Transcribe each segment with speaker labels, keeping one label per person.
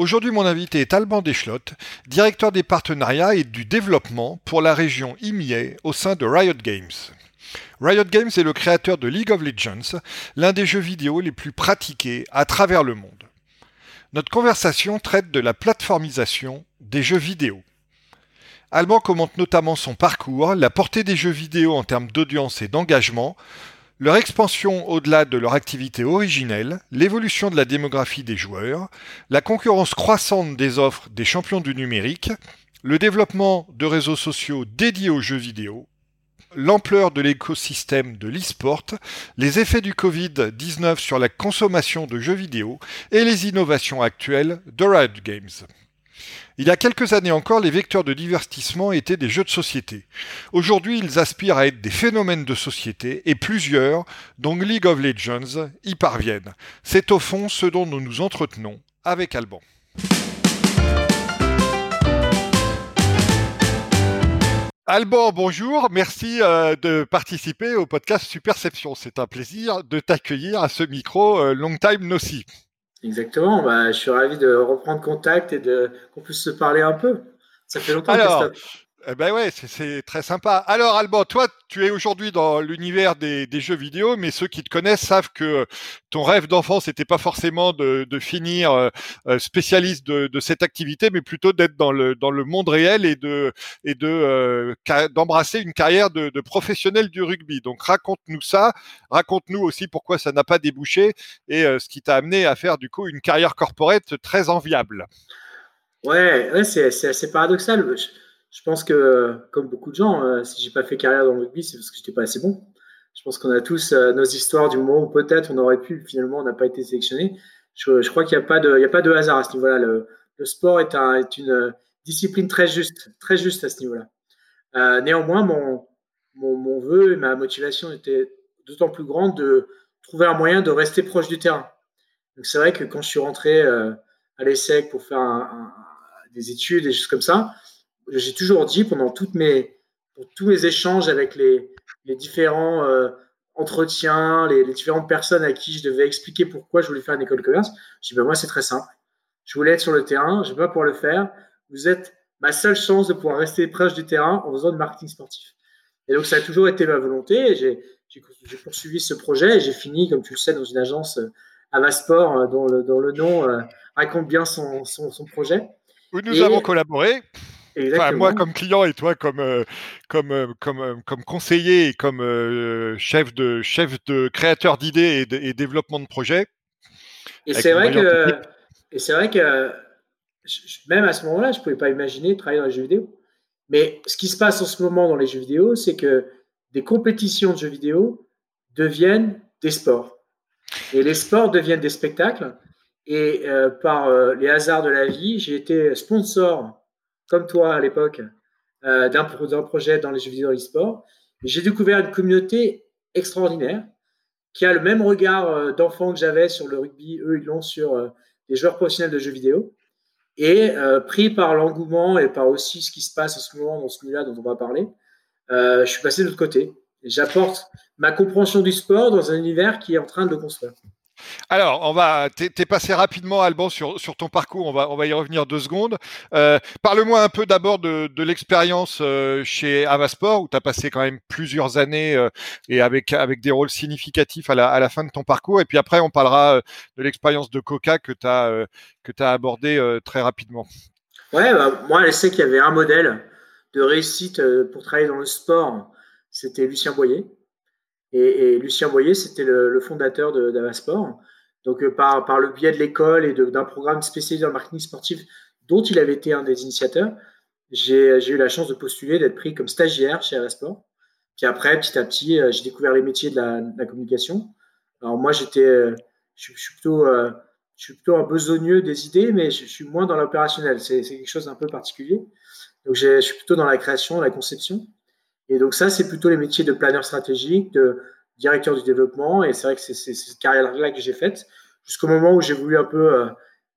Speaker 1: Aujourd'hui, mon invité est Alban Deschlottes, directeur des partenariats et du développement pour la région IMIA au sein de Riot Games. Riot Games est le créateur de League of Legends, l'un des jeux vidéo les plus pratiqués à travers le monde. Notre conversation traite de la plateformisation des jeux vidéo. Alban commente notamment son parcours, la portée des jeux vidéo en termes d'audience et d'engagement, leur expansion au-delà de leur activité originelle, l'évolution de la démographie des joueurs, la concurrence croissante des offres des champions du numérique, le développement de réseaux sociaux dédiés aux jeux vidéo, l'ampleur de l'écosystème de l'e-sport, les effets du Covid-19 sur la consommation de jeux vidéo et les innovations actuelles de Riot Games. Il y a quelques années encore, les vecteurs de divertissement étaient des jeux de société. Aujourd'hui, ils aspirent à être des phénomènes de société et plusieurs, dont League of Legends, y parviennent. C'est au fond ce dont nous nous entretenons avec Alban. Alban, bonjour. Merci euh, de participer au podcast Superception. C'est un plaisir de t'accueillir à ce micro euh, Long Time No See.
Speaker 2: Exactement. Bah, je suis ravi de reprendre contact et de qu'on puisse se parler un peu. Ça fait longtemps.
Speaker 1: Alors, eh ben ouais, c'est très sympa. Alors Alban, toi, tu es aujourd'hui dans l'univers des, jeux vidéo, mais ceux qui te connaissent savent que ton rêve d'enfance n'était pas forcément de, finir euh, euh, spécialiste de, cette activité, mais plutôt d'être dans le dans le monde réel et de et de euh, d'embrasser une carrière de, professionnel du rugby. Donc raconte-nous ça, raconte-nous aussi pourquoi ça n'a pas débouché et ce qui t'a amené à faire du coup une carrière corporate très enviable.
Speaker 2: Ouais, c'est assez paradoxal pense que, comme beaucoup de gens, euh, si j'ai pas fait carrière dans le rugby, c'est parce que j'étais pas assez bon. Je pense qu'on a tous euh, nos histoires du moment où peut-être on aurait pu, finalement, on n'a pas été sélectionné. Je, je crois qu'il n'y a, pas de, a pas de hasard à ce niveau-là. Le, sport est, un, est, une euh, discipline très juste, très juste à ce niveau-là. Euh, néanmoins, mon, vœu et ma motivation étaient d'autant plus grande de trouver un moyen de rester proche du terrain. Donc c'est vrai que quand je suis rentré à l'ESSEC pour faire des études et choses comme ça, j'ai toujours dit pendant toutes mes, pour tous mes échanges avec les, les différents euh, entretiens, les, les, différentes personnes à qui je devais expliquer pourquoi je voulais faire une école de commerce, je dis ben moi c'est très simple. Je voulais être sur le terrain, je ne vais pas pouvoir le faire. Vous êtes ma seule chance de pouvoir rester proche du terrain en faisant du marketing sportif. Et donc ça a toujours été ma volonté. J'ai poursuivi ce projet et j'ai fini, comme tu le sais, dans une agence euh, Avasport euh, dont le, dont le nom raconte bien son, son, son projet.
Speaker 1: Où nous avons collaboré moi comme client et toi comme euh, comme euh, comme euh, comme conseiller et comme chef de chef de créateur d'idées et, développement de projets.
Speaker 2: Et c'est vrai que et vrai que même à ce moment-là, je pouvais pas imaginer travailler dans les jeux vidéo. Mais ce qui se passe en ce moment dans les jeux vidéo, c'est que des compétitions de jeux vidéo deviennent des sports. Et les sports deviennent des spectacles. Et par les hasards de la vie, j'ai été sponsor comme toi à l'époque, euh, d'un projet dans les jeux vidéo e-sport. J'ai découvert une communauté extraordinaire qui a le même regard euh, d'enfant que j'avais sur le rugby. Eux, ils l'ont sur euh, des joueurs professionnels de jeux vidéo. Et pris par l'engouement et par aussi ce qui se passe en ce moment dans ce milieu-là dont on va parler, je suis passé de l'autre côté. J'apporte ma compréhension du sport dans un univers qui est en train de le construire.
Speaker 1: Alors, on va, t'es passé rapidement, Alban, sur, sur ton parcours. On va, on va y revenir deux secondes. Euh, Parle-moi un peu d'abord de, l'expérience euh, chez Avasport, où tu as passé quand même plusieurs années euh, et avec, avec des rôles significatifs à la, à la fin de ton parcours. Et puis après, on parlera de l'expérience de Coca que tu as, euh, que as abordé très rapidement.
Speaker 2: Ouais, bah, moi, je sais qu'il y avait un modèle de réussite pour travailler dans le sport. C'était Lucien Boyer. Et, Lucien Boyer, c'était le, fondateur d'Avasport. Donc, euh, par, le biais de l'école et d'un programme spécialisé le marketing sportif dont il avait été un des initiateurs, j'ai eu la chance de postuler, d'être pris comme stagiaire chez Avasport. Puis après, petit à petit, euh, j'ai découvert les métiers de la, communication. Alors moi, j'étais, euh, je, suis plutôt, je suis plutôt un besogneux des idées, mais je, suis moins dans l'opérationnel. C'est quelque chose d'un peu particulier. Donc je suis plutôt dans la création, la conception. Et donc ça, c'est plutôt les métiers de planeur stratégique, de directeur du développement. Et c'est vrai que c'est cette carrière-là que j'ai faite jusqu'au moment où j'ai voulu un peu euh,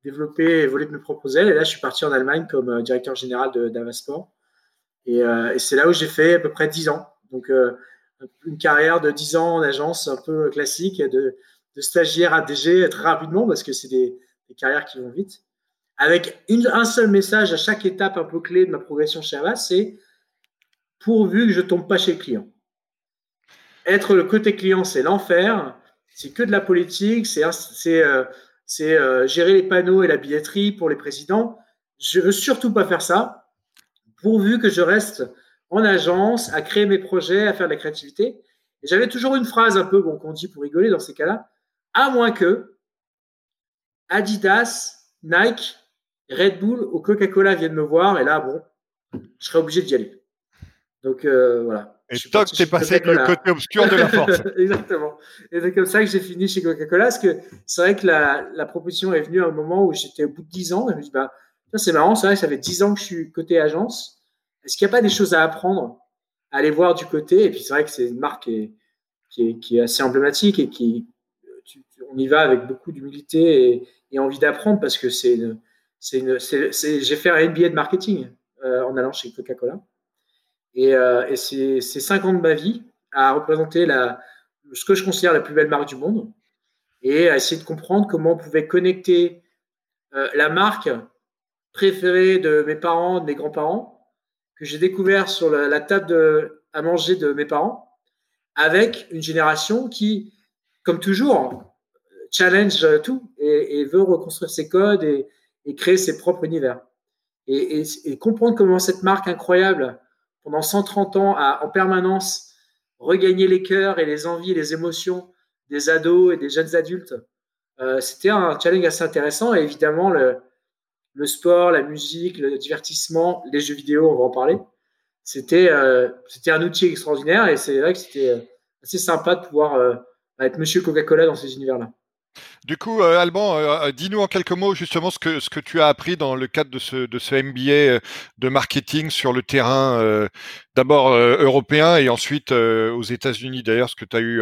Speaker 2: développer et voler de mes propres ailes. Et là, je suis parti en Allemagne comme euh, directeur général d'Avasport. Et, euh, et c'est là où j'ai fait à peu près 10 ans. Donc, une carrière de 10 ans en agence un peu classique, de, de stagiaire à DG très rapidement parce que c'est des, carrières qui vont vite. Avec un seul message à chaque étape un peu clé de ma progression chez Avas, c'est pourvu que je tombe pas chez le client. Être le côté client, c'est l'enfer. C'est que de la politique, c'est euh, euh, gérer les panneaux et la billetterie pour les présidents. Je veux surtout pas faire ça, pourvu que je reste en agence, à créer mes projets, à faire de la créativité. J'avais toujours une phrase un peu bon, qu'on dit pour rigoler dans ces cas-là, à moins que Adidas, Nike, Red Bull ou Coca-Cola viennent me voir, et là, bon, je serais obligé d'y aller. Donc euh, voilà.
Speaker 1: Et toc, t'es passé avec le côté obscur de la force.
Speaker 2: Exactement. Et c'est comme ça que j'ai fini chez Coca-Cola, parce que c'est vrai que la, la, proposition est venue à un moment où j'étais au bout de 10 ans, et je me dis, bah, c'est marrant, c'est vrai que ça fait 10 ans que je suis côté agence. Est-ce qu'il n'y a pas des choses à apprendre, à aller voir du côté? Et puis c'est vrai que c'est une marque qui est, qui est, qui est, assez emblématique et qui, on y va avec beaucoup d'humilité et, et, envie d'apprendre parce que c'est une, c'est une, j'ai fait un MBA de marketing euh, en allant chez Coca-Cola. Et, euh, et c'est, c'est cinq ans de ma vie à représenter la, ce que je considère la plus belle marque du monde et à essayer de comprendre comment on pouvait connecter euh, la marque préférée de mes parents, de mes grands-parents, que j'ai découvert sur la, table à manger de mes parents, avec une génération qui, comme toujours, challenge tout et, veut reconstruire ses codes et, créer ses propres univers. Et, comprendre comment cette marque incroyable pendant 130 ans à en permanence regagner les cœurs et les envies et les émotions des ados et des jeunes adultes. Euh, c'était un challenge assez intéressant et évidemment le, le, sport, la musique, le divertissement, les jeux vidéo, on va en parler. C'était euh, un outil extraordinaire et c'est vrai que c'était euh, assez sympa de pouvoir euh, être Monsieur Coca-Cola dans ces univers-là.
Speaker 1: Du coup, euh, Alban, euh, dis-nous en quelques mots justement ce que, ce tu as appris dans le cadre de ce, ce MBA euh, de marketing sur le terrain, d'abord européen et ensuite aux États-Unis d'ailleurs, parce que tu as eu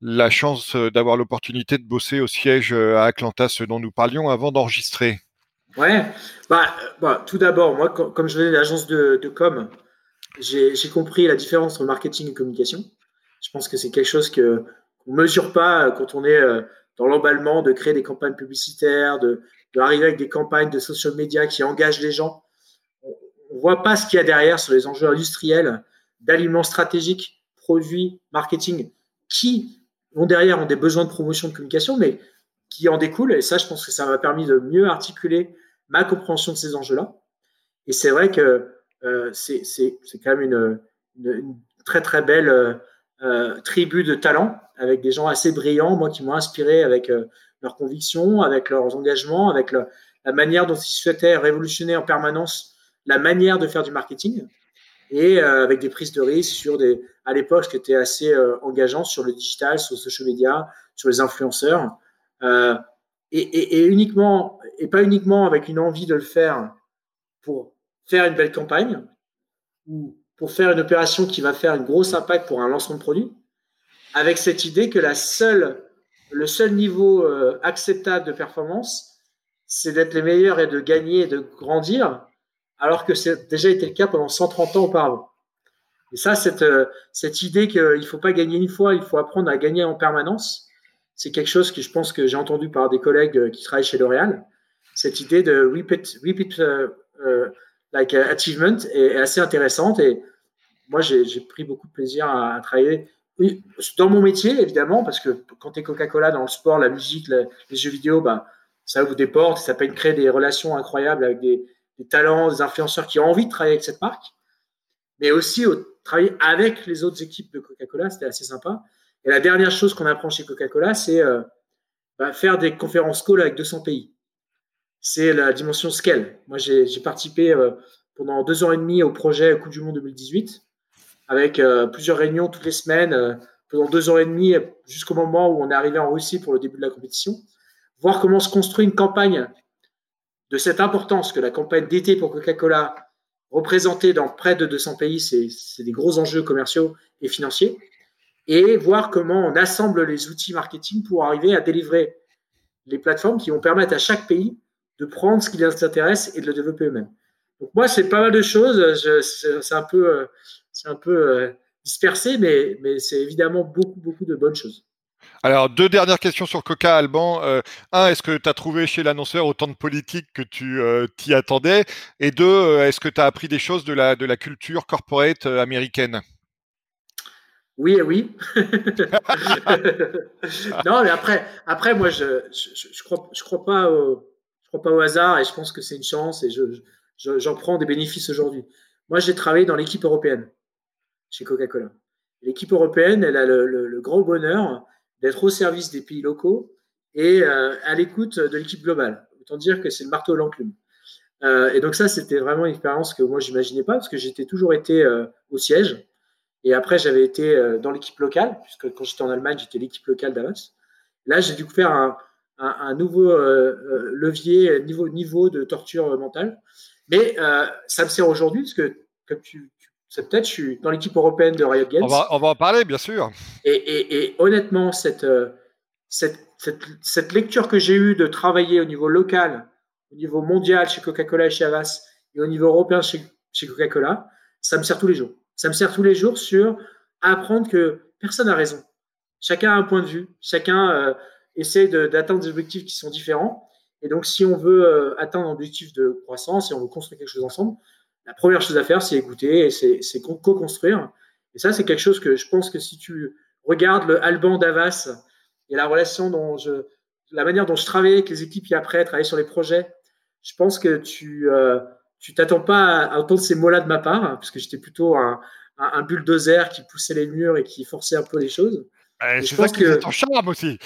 Speaker 1: la chance d'avoir l'opportunité de bosser au siège à Atlanta, ce dont nous parlions avant d'enregistrer?
Speaker 2: Ouais, bah, bah tout d'abord, moi, comme je venais de l'agence de, com, j'ai compris la différence entre marketing et communication. Je pense que c'est quelque chose que qu'on mesure pas quand on est dans l'emballement de créer des campagnes publicitaires, de, avec des campagnes de social media qui engagent les gens. On ne voit pas ce qu'il y a derrière sur les enjeux industriels, d'aliments stratégiques, produits, marketing, qui ont derrière des besoins de promotion de communication, mais qui en découlent. Et ça, je pense que ça m'a permis de mieux articuler ma compréhension de ces enjeux-là. Et c'est vrai que euh, c'est quand même une, très très belle euh, euh, tribu de talents avec des gens assez brillants, moi, qui m'ont inspiré avec euh, leurs convictions, avec leurs engagements, avec la manière dont ils souhaitaient révolutionner en permanence la manière de faire du marketing et euh, avec des prises de risques sur des, à l'époque, ce qui était assez engageant sur le digital, sur le social media, sur les influenceurs. Et, pas uniquement avec une envie de le faire pour faire une belle campagne ou pour faire une opération qui va faire un gros impact pour un lancement de produit, avec cette idée que le seul niveau euh, acceptable de performance, c'est d'être les meilleurs et de gagner et de grandir, alors que c'est déjà été le cas pendant 130 ans auparavant. Et ça, cette, euh, idée qu'il ne faut pas gagner une fois, il faut apprendre à gagner en permanence, c'est quelque chose que je pense que j'ai entendu par des collègues euh, qui travaillent chez L'Oréal. Cette idée de repeat, repeat like uh, achievement est, assez intéressante et moi j'ai pris beaucoup de plaisir à, travailler dans mon métier évidemment parce que quand tu es Coca-Cola dans le sport, la musique, les jeux vidéo, bah, ça vous déporte, ça peut créer des relations incroyables avec des, des, talents, des influenceurs qui ont envie de travailler avec cette marque, mais aussi au, travailler avec les autres équipes de Coca-Cola, c'était assez sympa. Et la dernière chose qu'on apprend chez Coca-Cola, c'est euh, bah, faire des conférences call avec 200 pays c'est la dimension scale. Moi, j'ai participé euh, pendant deux ans et demi au projet Coupe du Monde 2018, avec euh, plusieurs réunions toutes les semaines, euh, pendant deux ans et demi, jusqu'au moment où on est arrivé en Russie pour le début de la compétition, voir comment se construit une campagne de cette importance que la campagne d'été pour Coca-Cola représenté dans près de 200 pays, c'est des gros enjeux commerciaux et financiers, et voir comment on assemble les outils marketing pour arriver à délivrer les plateformes qui vont permettre à chaque pays de prendre ce qui les intéresse et de le développer eux-mêmes. Donc moi, c'est pas mal de choses. C'est un peu, c'est un peu euh, dispersé, mais, mais c'est évidemment beaucoup, beaucoup de bonnes choses.
Speaker 1: Alors, deux dernières questions sur Coca, Alban. Euh, un, est-ce que tu as trouvé chez l'annonceur autant de politique que tu euh, t'y attendais? Et deux, est-ce que tu as appris des choses de la, de la culture corporate américaine?
Speaker 2: Oui et oui. non, mais après, après moi, je ne je, crois, je crois, pas au, je crois pas au hasard et je pense que c'est une chance et j'en je, prends des bénéfices aujourd'hui. Moi, j'ai travaillé dans l'équipe européenne chez Coca-Cola. L'équipe européenne, elle a le, grand bonheur d'être au service des pays locaux et euh, à l'écoute de l'équipe globale. Autant dire que c'est le marteau l'enclume. Euh, et donc ça, c'était vraiment une expérience que moi, j'imaginais pas parce que j'étais toujours été euh, au siège. Et après, j'avais été dans l'équipe locale, puisque quand j'étais en Allemagne, j'étais l'équipe locale d'Avas. Là, j'ai dû faire un, un, un nouveau levier, niveau, niveau de torture mentale. Mais ça me sert aujourd'hui, parce que, comme tu, sais peut-être, je suis dans l'équipe européenne de Riot Games.
Speaker 1: On va, on va en parler, bien sûr.
Speaker 2: Et, et, et honnêtement, cette, cette, cette, cette, lecture que j'ai eue de travailler au niveau local, au niveau mondial chez Coca-Cola et chez Avas, et au niveau européen chez, chez Coca-Cola, ça me sert tous les jours. Ça me sert tous les jours sur apprendre que personne n'a raison. Chacun a un point de vue, chacun euh, essaie d'atteindre des objectifs qui sont différents. Et donc, si on veut euh, atteindre un objectif de croissance, si on veut construire quelque chose ensemble, la première chose à faire, c'est écouter et c'est co-construire. Et ça, c'est quelque chose que je pense que si tu regardes le Alban Davas et la relation dont je, la manière dont je travaille avec les équipes qui après, travailler sur les projets, je pense que tu, euh, tu t'attends pas à, entendre ces mots-là de ma part, hein, parce que j'étais plutôt un, un, bulldozer qui poussait les murs et qui forçait un peu les choses.
Speaker 1: Eh, je pense que ton charme aussi.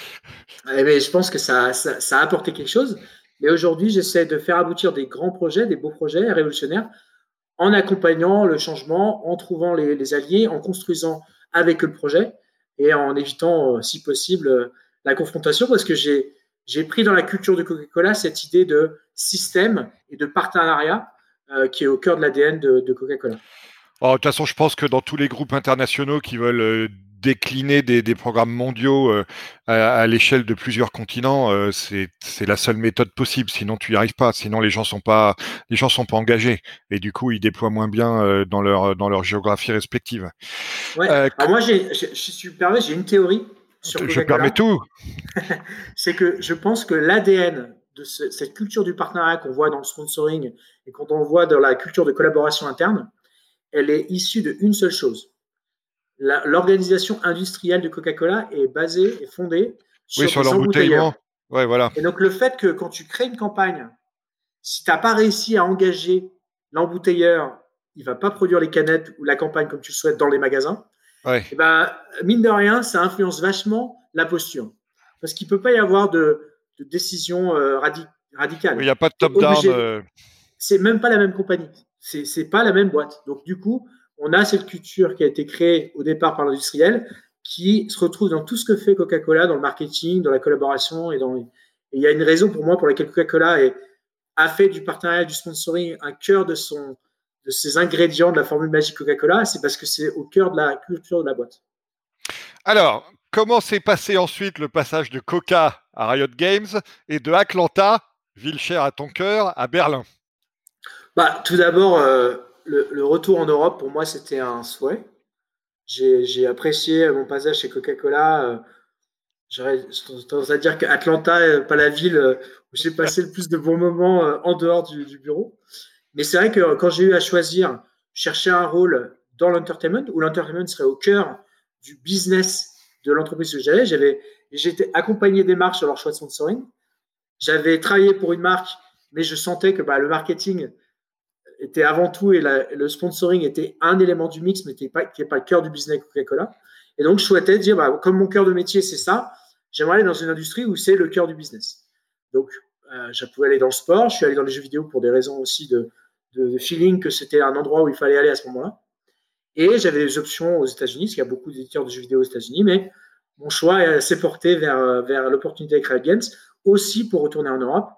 Speaker 2: Ben, je pense que ça, ça, a apporté quelque chose. Mais aujourd'hui, j'essaie de faire aboutir des grands projets, des beaux projets révolutionnaires, en accompagnant le changement, en trouvant les, alliés, en construisant avec le projet et en évitant, euh, si possible, euh, la confrontation, parce que j'ai j'ai pris dans la culture de Coca-Cola cette idée de système et de partenariat euh, qui est au cœur de l'ADN de, Coca-Cola.
Speaker 1: Oh, de toute façon, je pense que dans tous les groupes internationaux qui veulent décliner des, programmes mondiaux euh, à, l'échelle de plusieurs continents, c'est la seule méthode possible. Sinon, tu n'y arrives pas. Sinon, les gens sont pas les gens sont pas engagés et du coup, ils déploient moins bien dans leur dans leur géographie respective.
Speaker 2: Ouais. Alors moi, j'ai, je, je, j'ai une théorie sur
Speaker 1: Je permets tout.
Speaker 2: c'est que je pense que l'ADN de cette culture du partenariat qu'on voit dans le sponsoring et quand on voit dans la culture de collaboration interne, elle est issue d'une seule chose. L'organisation industrielle de Coca-Cola est basée et fondée sur,
Speaker 1: sur l'embouteillement. Ouais, voilà.
Speaker 2: Et donc le fait que quand tu crées une campagne, si tu n'as pas réussi à engager l'embouteilleur, il va pas produire les canettes ou la campagne comme tu le souhaites dans les magasins.
Speaker 1: Ouais.
Speaker 2: Et eh ben, mine de rien, ça influence vachement la posture. Parce qu'il peut pas y avoir de, de décision euh, radicale.
Speaker 1: Il n'y a pas de top-down. Euh.
Speaker 2: C'est même pas la même compagnie. C'est pas la même boîte. Donc, du coup, on a cette culture qui a été créée au départ par l'industriel qui se retrouve dans tout ce que fait Coca-Cola, dans le marketing, dans la collaboration. Et dans... il y a une raison pour moi pour laquelle Coca-Cola a fait du partenariat, du sponsoring un cœur de, son, de ses ingrédients de la formule magique Coca-Cola. C'est parce que c'est au cœur de la culture de la boîte.
Speaker 1: Alors, comment s'est passé ensuite le passage de Coca à Riot Games et de Atlanta, ville chère à ton cœur, à Berlin?
Speaker 2: Bah, Tout d'abord, euh, le, retour en Europe, pour moi, c'était un souhait. J'ai apprécié mon passage chez Coca-Cola. Euh, J'aurais tendance à dire qu'Atlanta n'est pas la ville euh, où j'ai passé le plus de bons moments en dehors du, du bureau. Mais c'est vrai que quand j'ai eu à choisir, chercher un rôle dans l'entertainment, où l'entertainment serait au cœur du business de l'entreprise que j'avais. J'avais, j'étais accompagné des marques sur leur choix de sponsoring. J'avais travaillé pour une marque, mais je sentais que bah, le marketing était avant tout et le sponsoring était un élément du mix, mais qui n'est pas, pas le cœur du business Coca-Cola. Et donc, je souhaitais dire, bah, comme mon cœur de métier, c'est ça, j'aimerais aller dans une industrie où c'est le cœur du business. Donc, euh, je pouvais aller dans le sport, je suis allé dans les jeux vidéo pour des raisons aussi de, feeling que c'était un endroit où il fallait aller à ce moment-là. Et j'avais des options aux États-Unis, parce qu'il y a beaucoup d'éditeurs de jeux vidéo aux États-Unis, mais mon choix s'est porté vers, vers l'opportunité avec Riot Games, aussi pour retourner en Europe.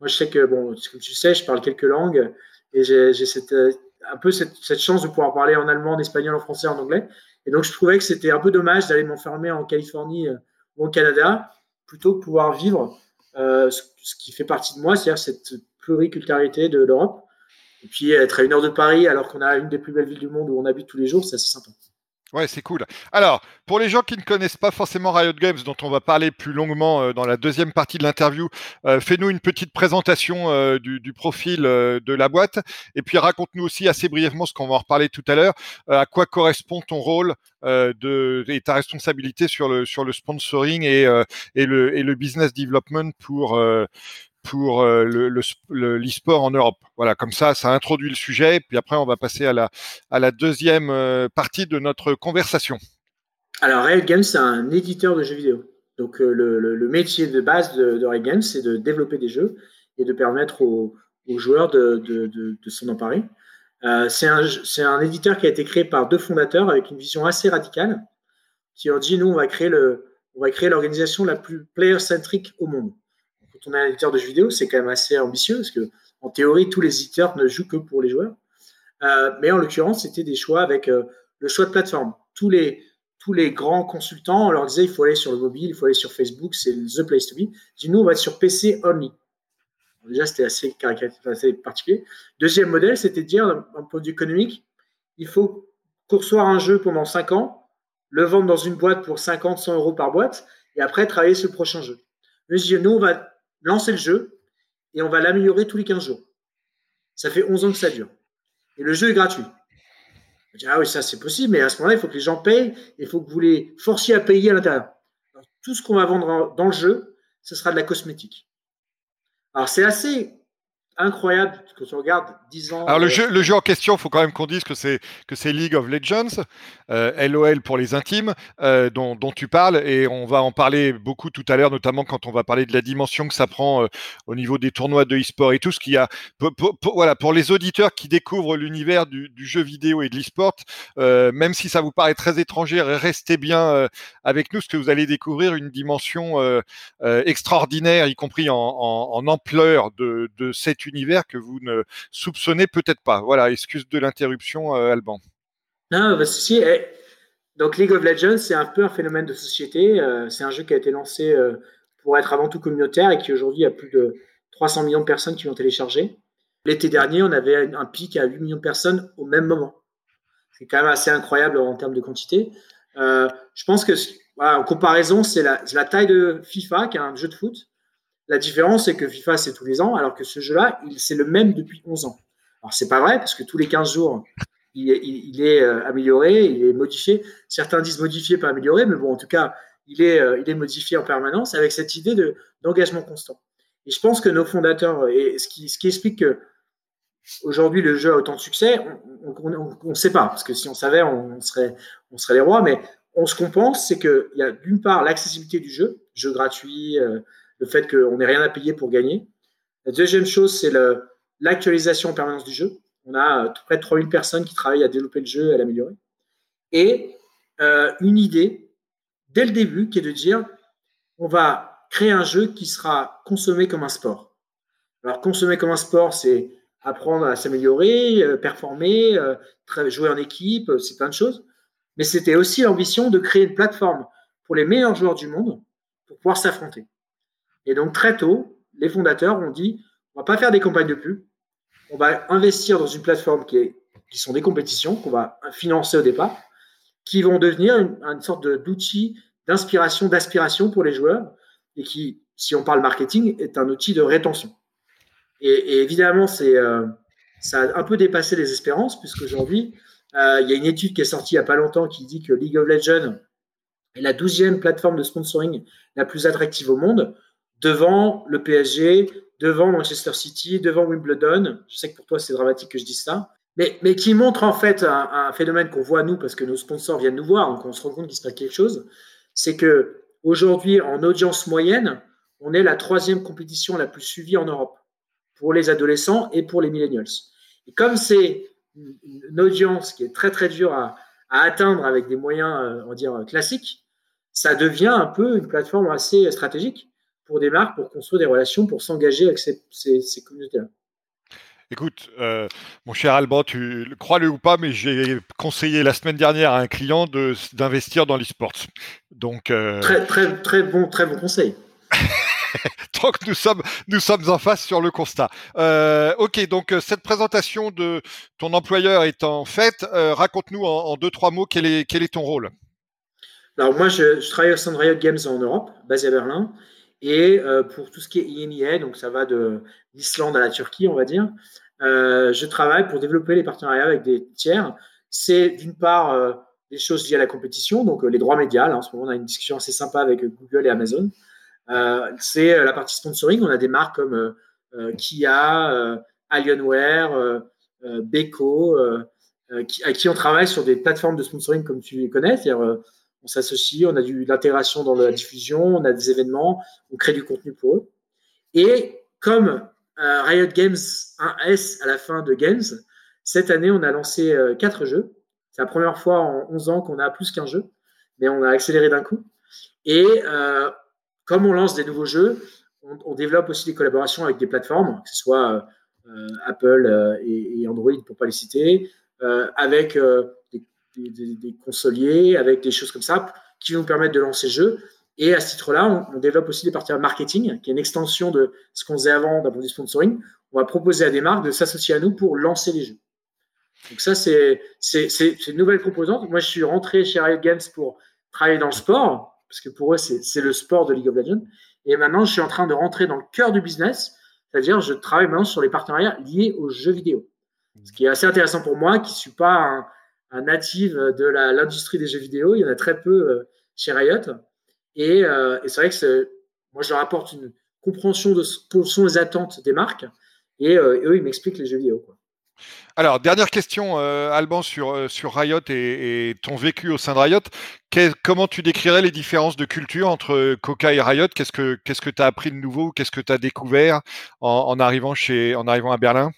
Speaker 2: Moi, je sais que, bon, comme tu sais, je parle quelques langues et j'ai cette euh, un peu cette, chance de pouvoir parler en allemand, en espagnol, en français, en anglais. Et donc, je trouvais que c'était un peu dommage d'aller m'enfermer en Californie euh, ou au Canada plutôt que pouvoir vivre euh, ce, qui fait partie de moi, c'est-à-dire cette pluriculturalité de l'Europe. Et puis être à une heure de Paris alors qu'on a une des plus belles villes du monde où on habite tous les jours, c'est assez sympa.
Speaker 1: Ouais, c'est cool. Alors, pour les gens qui ne connaissent pas forcément Riot Games, dont on va parler plus longuement euh, dans la deuxième partie de l'interview, euh, fais-nous une petite présentation euh, du, profil de la boîte, et puis raconte-nous aussi assez brièvement ce qu'on va en reparler tout à l'heure, à quoi correspond ton rôle et ta responsabilité sur le, sponsoring et le business development pour, pour euh, le l'e-sport en Europe. Voilà, comme ça, ça introduit le sujet. Puis après, on va passer à la, à la deuxième euh, partie de notre conversation.
Speaker 2: Alors, Riot Games, c'est un éditeur de jeux vidéo. Donc, euh, le, métier de base de, de Games, c'est de développer des jeux et de permettre aux, joueurs de, s'en emparer. c'est un, éditeur qui a été créé par deux fondateurs avec une vision assez radicale qui ont dit nous, on va créer l'organisation la plus player-centric au monde on est un éditeur de jeux vidéo, c'est quand même assez ambitieux parce que en théorie, tous les éditeurs ne jouent que pour les joueurs. Euh, mais en l'occurrence, c'était des choix avec euh, le choix de plateforme. Tous les, tous les grands consultants, on leur disait il faut aller sur le mobile, il faut aller sur Facebook, c'est the place to be. Dis nous, on va être sur PC only. déjà, c'était assez, assez particulier. Deuxième modèle, c'était de dire, d'un point de vue économique, il faut coursoir un jeu pendant 5 ans, le vendre dans une boîte pour 50, 100 euros par boîte, et après travailler sur le prochain jeu. Mais je nous, on va lancer le jeu et on va l'améliorer tous les 15 jours. Ça fait 11 ans que ça dure. Et le jeu est gratuit. Je dis, ah oui, ça c'est possible, mais à ce moment-là, il faut que les gens payent et il faut que vous les forciez à payer à l'intérieur. Tout ce qu'on va vendre dans le jeu, ce sera de la cosmétique. Alors c'est assez incroyable quand tu regardes 10 ans.
Speaker 1: Alors le, jeu, le jeu en question, il faut quand même qu'on dise que c'est que c'est League of Legends, euh, LOL pour les intimes, euh, dont, dont, tu parles, et on va en parler beaucoup tout à l'heure, notamment quand on va parler de la dimension que ça prend euh, au niveau des tournois de e-sport et tout ce qu'il y a. Pour, voilà, pour les auditeurs qui découvrent l'univers du, du, jeu vidéo et de l'e-sport, euh, même si ça vous paraît très étranger, restez bien euh, avec nous, parce que vous allez découvrir une dimension extraordinaire, y compris en, en, en ampleur de, de cette univers que vous ne soupçonnez peut-être pas. Voilà, excuse de l'interruption, euh, Alban.
Speaker 2: Non, si, eh, donc League of Legends, c'est un peu un phénomène de société. Euh, c'est un jeu qui a été lancé euh, pour être avant tout communautaire et qui aujourd'hui a plus de 300 millions de personnes qui l'ont téléchargé. L'été dernier, on avait un pic à 8 millions de personnes au même moment. C'est quand même assez incroyable en termes de quantité. je pense que, en comparaison, c'est la, la, taille de FIFA, qui est un jeu de foot. La différence, c'est que FIFA, c'est tous les ans, alors que ce jeu-là, c'est le même depuis 11 ans. Alors, c'est pas vrai, parce que tous les 15 jours, il est, euh, amélioré, il est modifié. Certains disent modifié, pas amélioré, mais bon, en tout cas, il est, euh, modifié en permanence avec cette idée d'engagement constant. Et je pense que nos fondateurs, et ce qui, explique que aujourd'hui le jeu a autant de succès, on ne sait pas, parce que si on savait, on serait, les rois, mais ce qu'on pense, c'est qu'il y a d'une part l'accessibilité du jeu, jeu gratuit, euh, le fait qu'on n'ait rien à payer pour gagner. La deuxième chose, c'est l'actualisation en permanence du jeu. On a euh, près de 3000 personnes qui travaillent à développer le jeu et à l'améliorer. Et euh, une idée, dès le début, qui est de dire, on va créer un jeu qui sera consommé comme un sport. Alors, consommer comme un sport, c'est apprendre à s'améliorer, euh, performer, jouer en équipe, c'est plein de choses. Mais c'était aussi l'ambition de créer une plateforme pour les meilleurs joueurs du monde pour pouvoir s'affronter. Et donc très tôt, les fondateurs ont dit, on va pas faire des campagnes de pub, on va investir dans une plateforme qui, est, qui sont des compétitions qu'on va financer au départ, qui vont devenir une, sorte d'outil d'inspiration, d'aspiration pour les joueurs, et qui, si on parle marketing, est un outil de rétention. Et, évidemment, euh, ça a un peu dépassé les espérances, puisqu'aujourd'hui, euh, il y a une étude qui est sortie il n'y a pas longtemps qui dit que League of Legends est la douzième plateforme de sponsoring la plus attractive au monde devant le PSG, devant Manchester City, devant Wimbledon. Je sais que pour toi, c'est dramatique que je dise ça. Mais, mais qui montre en fait un, phénomène qu'on voit nous, parce que nos sponsors viennent nous voir, donc on se rend compte qu'il se passe quelque chose. C'est que aujourd'hui, en audience moyenne, on est la troisième compétition la plus suivie en Europe pour les adolescents et pour les millennials. Et comme c'est une audience qui est très très dure à, à atteindre avec des moyens, euh, on va dire, classiques, ça devient un peu une plateforme assez stratégique pour des marques, pour construire des relations, pour s'engager avec ces, communautés-là.
Speaker 1: Écoute, euh, mon cher Alban, tu crois-le ou pas, mais j'ai conseillé la semaine dernière à un client d'investir dans l'e-sports. Donc
Speaker 2: euh, très très très bon très bon conseil.
Speaker 1: donc nous sommes nous sommes en face sur le constat. Euh, ok, donc cette présentation de ton employeur étant faite, raconte-nous en, deux trois mots quel est quel est ton rôle.
Speaker 2: Alors moi, je, je travaille au sein de Riot Games en Europe, basé à Berlin. Et euh, pour tout ce qui est IMIA, donc ça va de l'Islande à la Turquie, on va dire, euh, je travaille pour développer les partenariats avec des tiers. C'est d'une part euh, des choses liées à la compétition, donc les droits médias. en ce moment, on a une discussion assez sympa avec Google et Amazon. c'est la partie sponsoring. On a des marques comme Kia, Alienware, Beko, à qui on travaille sur des plateformes de sponsoring comme tu les connais, on s'associe, on a de l'intégration dans la diffusion, on a des événements, on crée du contenu pour eux. Et comme euh, Riot Games 1S à la fin de Games, cette année, on a lancé euh, quatre jeux. C'est la première fois en 11 ans qu'on a plus qu'un jeu, mais on a accéléré d'un coup. Et euh, comme on lance des nouveaux jeux, on, développe aussi des collaborations avec des plateformes, que ce soit Apple et, et, Android pour pas les citer, avec des, consoliers, avec des choses comme ça, qui vont permettre de lancer le jeu. Et à ce titre-là, on, développe aussi des partenaires marketing, qui est une extension de ce qu'on faisait avant d'un point sponsoring. On va proposer à des marques de s'associer à nous pour lancer les jeux. Donc ça, c'est une nouvelle composante. Moi, je suis rentré chez Riot Games pour travailler dans le sport, parce que pour eux, c'est le sport de League of Legends. Et maintenant, je suis en train de rentrer dans le cœur du business, c'est-à-dire je travaille maintenant sur les partenariats liés aux jeux vidéo. Ce qui est assez intéressant pour moi, qui ne suis pas un, un natif de l'industrie des jeux vidéo. Il y en a très peu euh, chez Riot. Euh, et, c'est vrai que moi, je leur apporte une compréhension de ce que sont les attentes des marques. Et, euh, eux, ils m'expliquent les jeux vidéo.
Speaker 1: Alors, dernière question, Alban, sur, sur Riot et, ton vécu au sein de Riot. comment tu décrirais les différences de culture entre Coca et Riot? Qu'est-ce que tu as appris de nouveau? Qu'est-ce que tu as découvert en, arrivant chez, en arrivant à Berlin?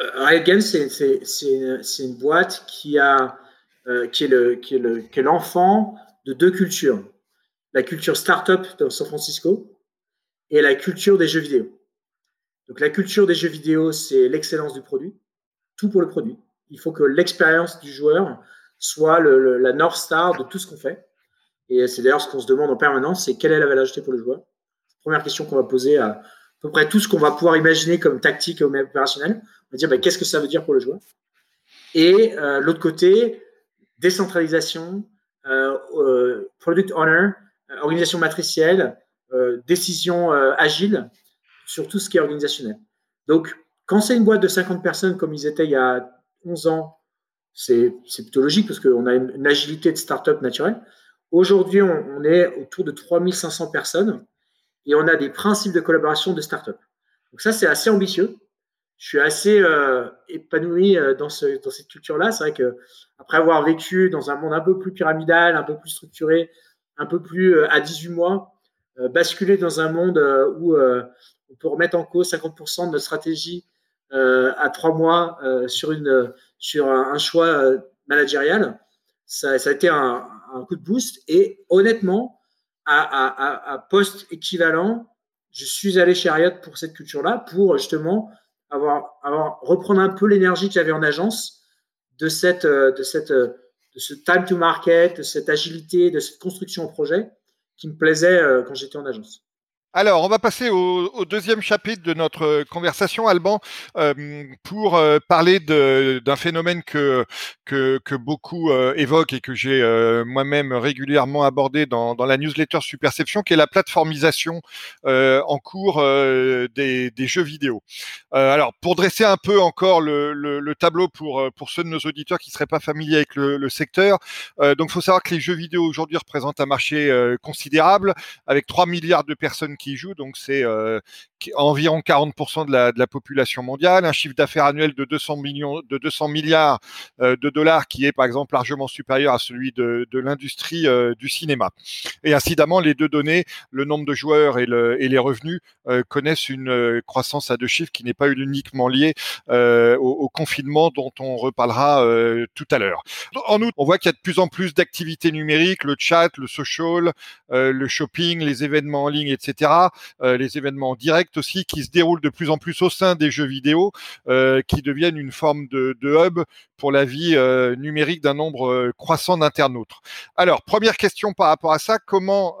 Speaker 2: Euh, Games, c'est une boîte euh, qui est l'enfant de deux cultures. La culture startup de San Francisco et la culture des jeux vidéo. Donc la culture des jeux vidéo, c'est l'excellence du produit, tout pour le produit. Il faut que l'expérience du joueur soit la North Star de tout ce qu'on fait. Et c'est d'ailleurs ce qu'on se demande en permanence, c'est quelle est la valeur ajoutée pour le joueur. Première question qu'on va poser à, à peu près tout ce qu'on va pouvoir imaginer comme tactique et opérationnel. Va dire ben, qu'est-ce que ça veut dire pour le joueur? Et euh, l'autre côté, décentralisation, euh, euh, product owner, organisation matricielle, décision agile sur tout ce qui est organisationnel. Donc, quand c'est une boîte de 50 personnes comme ils étaient il y a 11 ans, c'est plutôt logique parce qu'on a une, agilité de start-up naturelle. Aujourd'hui, on, on, est autour de 3500 personnes et on a des principes de collaboration de start-up. Donc ça, c'est assez ambitieux je suis assez euh, épanoui euh, dans, ce, dans cette culture-là. C'est vrai que après avoir vécu dans un monde un peu plus pyramidal, un peu plus structuré, un peu plus euh, à 18 mois, basculer dans un monde où on peut remettre en cause 50% de notre stratégie à trois mois sur, une, sur un, choix managérial, ça, a été un, coup de boost. Et honnêtement, à, à, à poste équivalent, je suis allé chez Ariot pour cette culture-là, pour justement avoir, reprendre un peu l'énergie qu'il y avait en agence de cette, euh, de cette, euh, de ce time to market, de cette agilité, de cette construction au projet qui me plaisait euh, quand j'étais en agence.
Speaker 1: Alors, on va passer au, deuxième chapitre de notre conversation, Alban, euh, pour euh, parler d'un phénomène que, que, beaucoup euh, évoquent et que j'ai moi-même régulièrement abordé dans, la newsletter Superception, qui est la plateformisation en cours des, jeux vidéo. alors, pour dresser un peu encore le, tableau pour, pour ceux de nos auditeurs qui ne seraient pas familiers avec le, le secteur, donc il faut savoir que les jeux vidéo aujourd'hui représentent un marché considérable, avec 3 milliards de personnes qui jouent, donc c'est euh, environ 40% de la, de la, population mondiale, un chiffre d'affaires annuel de 200 millions, de 200 milliards euh, de dollars, qui est par exemple largement supérieur à celui de, l'industrie euh, du cinéma. Et incidemment, les deux données, le nombre de joueurs et les revenus, connaissent une croissance à deux chiffres qui n'est pas uniquement liée au, au, confinement dont on reparlera tout à l'heure. En outre, on voit qu'il y a de plus en plus d'activités numériques, le chat, le social, le shopping, les événements en ligne, etc les événements directs aussi qui se déroulent de plus en plus au sein des jeux vidéo, qui deviennent une forme de, hub pour la vie numérique d'un nombre croissant d'internautes. Alors, première question par rapport à ça, comment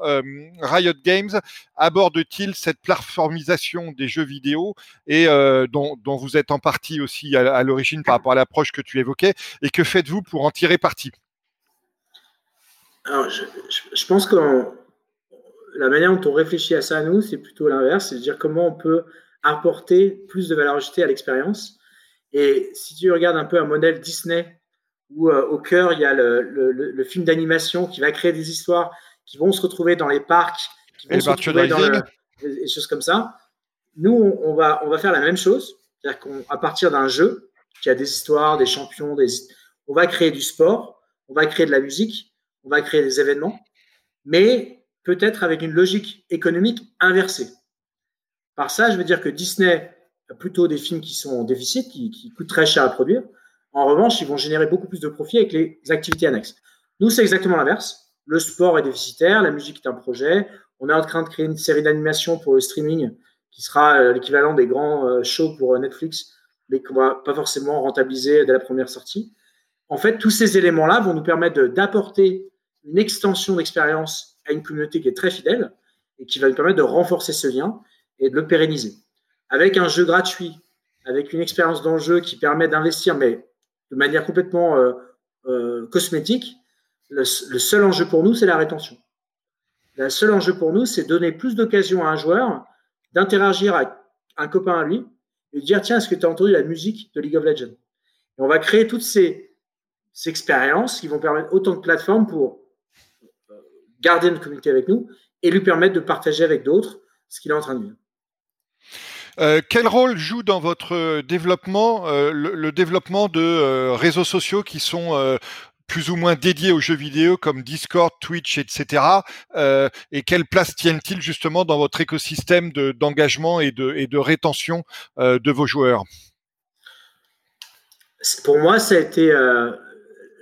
Speaker 1: Riot Games aborde-t-il cette plateformisation des jeux vidéo et dont, vous êtes en partie aussi à, l'origine par rapport à l'approche que tu évoquais, et que faites-vous pour en tirer parti?
Speaker 2: Alors, je, pense que la manière dont on réfléchit à ça à nous, c'est plutôt l'inverse, c'est de dire comment on peut apporter plus de valeur ajoutée à l'expérience. Et si tu regardes un peu un modèle Disney, où euh, au cœur, il y a le, le, film d'animation qui va créer des histoires qui vont se retrouver dans les parcs, qui vont se retrouver dans des choses comme ça. Nous, on, va, on va faire la même chose. C'est-à-dire qu'à partir d'un jeu qui a des histoires, des champions, des, on va créer du sport, on va créer de la musique, on va créer des événements, mais peut-être avec une logique économique inversée. Par ça, je veux dire que Disney a plutôt des films qui sont en déficit, qui, coûtent très cher à produire. En revanche, ils vont générer beaucoup plus de profits avec les activités annexes. Nous, c'est exactement l'inverse. Le sport est déficitaire, la musique est un projet. On est en train de créer une série d'animation pour le streaming qui sera euh, l'équivalent des grands euh, shows pour euh, Netflix, mais qu'on va pas forcément rentabiliser dès la première sortie. En fait, tous ces éléments-là vont nous permettre d'apporter une extension d'expérience à une communauté qui est très fidèle et qui va nous permettre de renforcer ce lien et de le pérenniser. Avec un jeu gratuit, avec une expérience d'enjeu qui permet d'investir, mais de manière complètement cosmétique, le, seul enjeu pour nous, c'est la rétention. Le seul enjeu pour nous, c'est donner plus d'occasions à un joueur d'interagir avec un copain à lui et de dire tiens, est-ce que tu as entendu la musique de League of Legends? On va créer toutes ces, expériences qui vont permettre autant de plateformes pour euh, garder une communauté avec nous et lui permettre de partager avec d'autres ce qu'il est en train de vivre.
Speaker 1: Euh, quel rôle joue dans votre développement euh, le, développement de réseaux sociaux qui sont plus ou moins dédiés aux jeux vidéo comme Discord, Twitch, etc. Euh, et quelle place tiennent-ils justement dans votre écosystème d'engagement et, de, et de rétention euh, de vos joueurs?
Speaker 2: Pour moi, ça a été euh,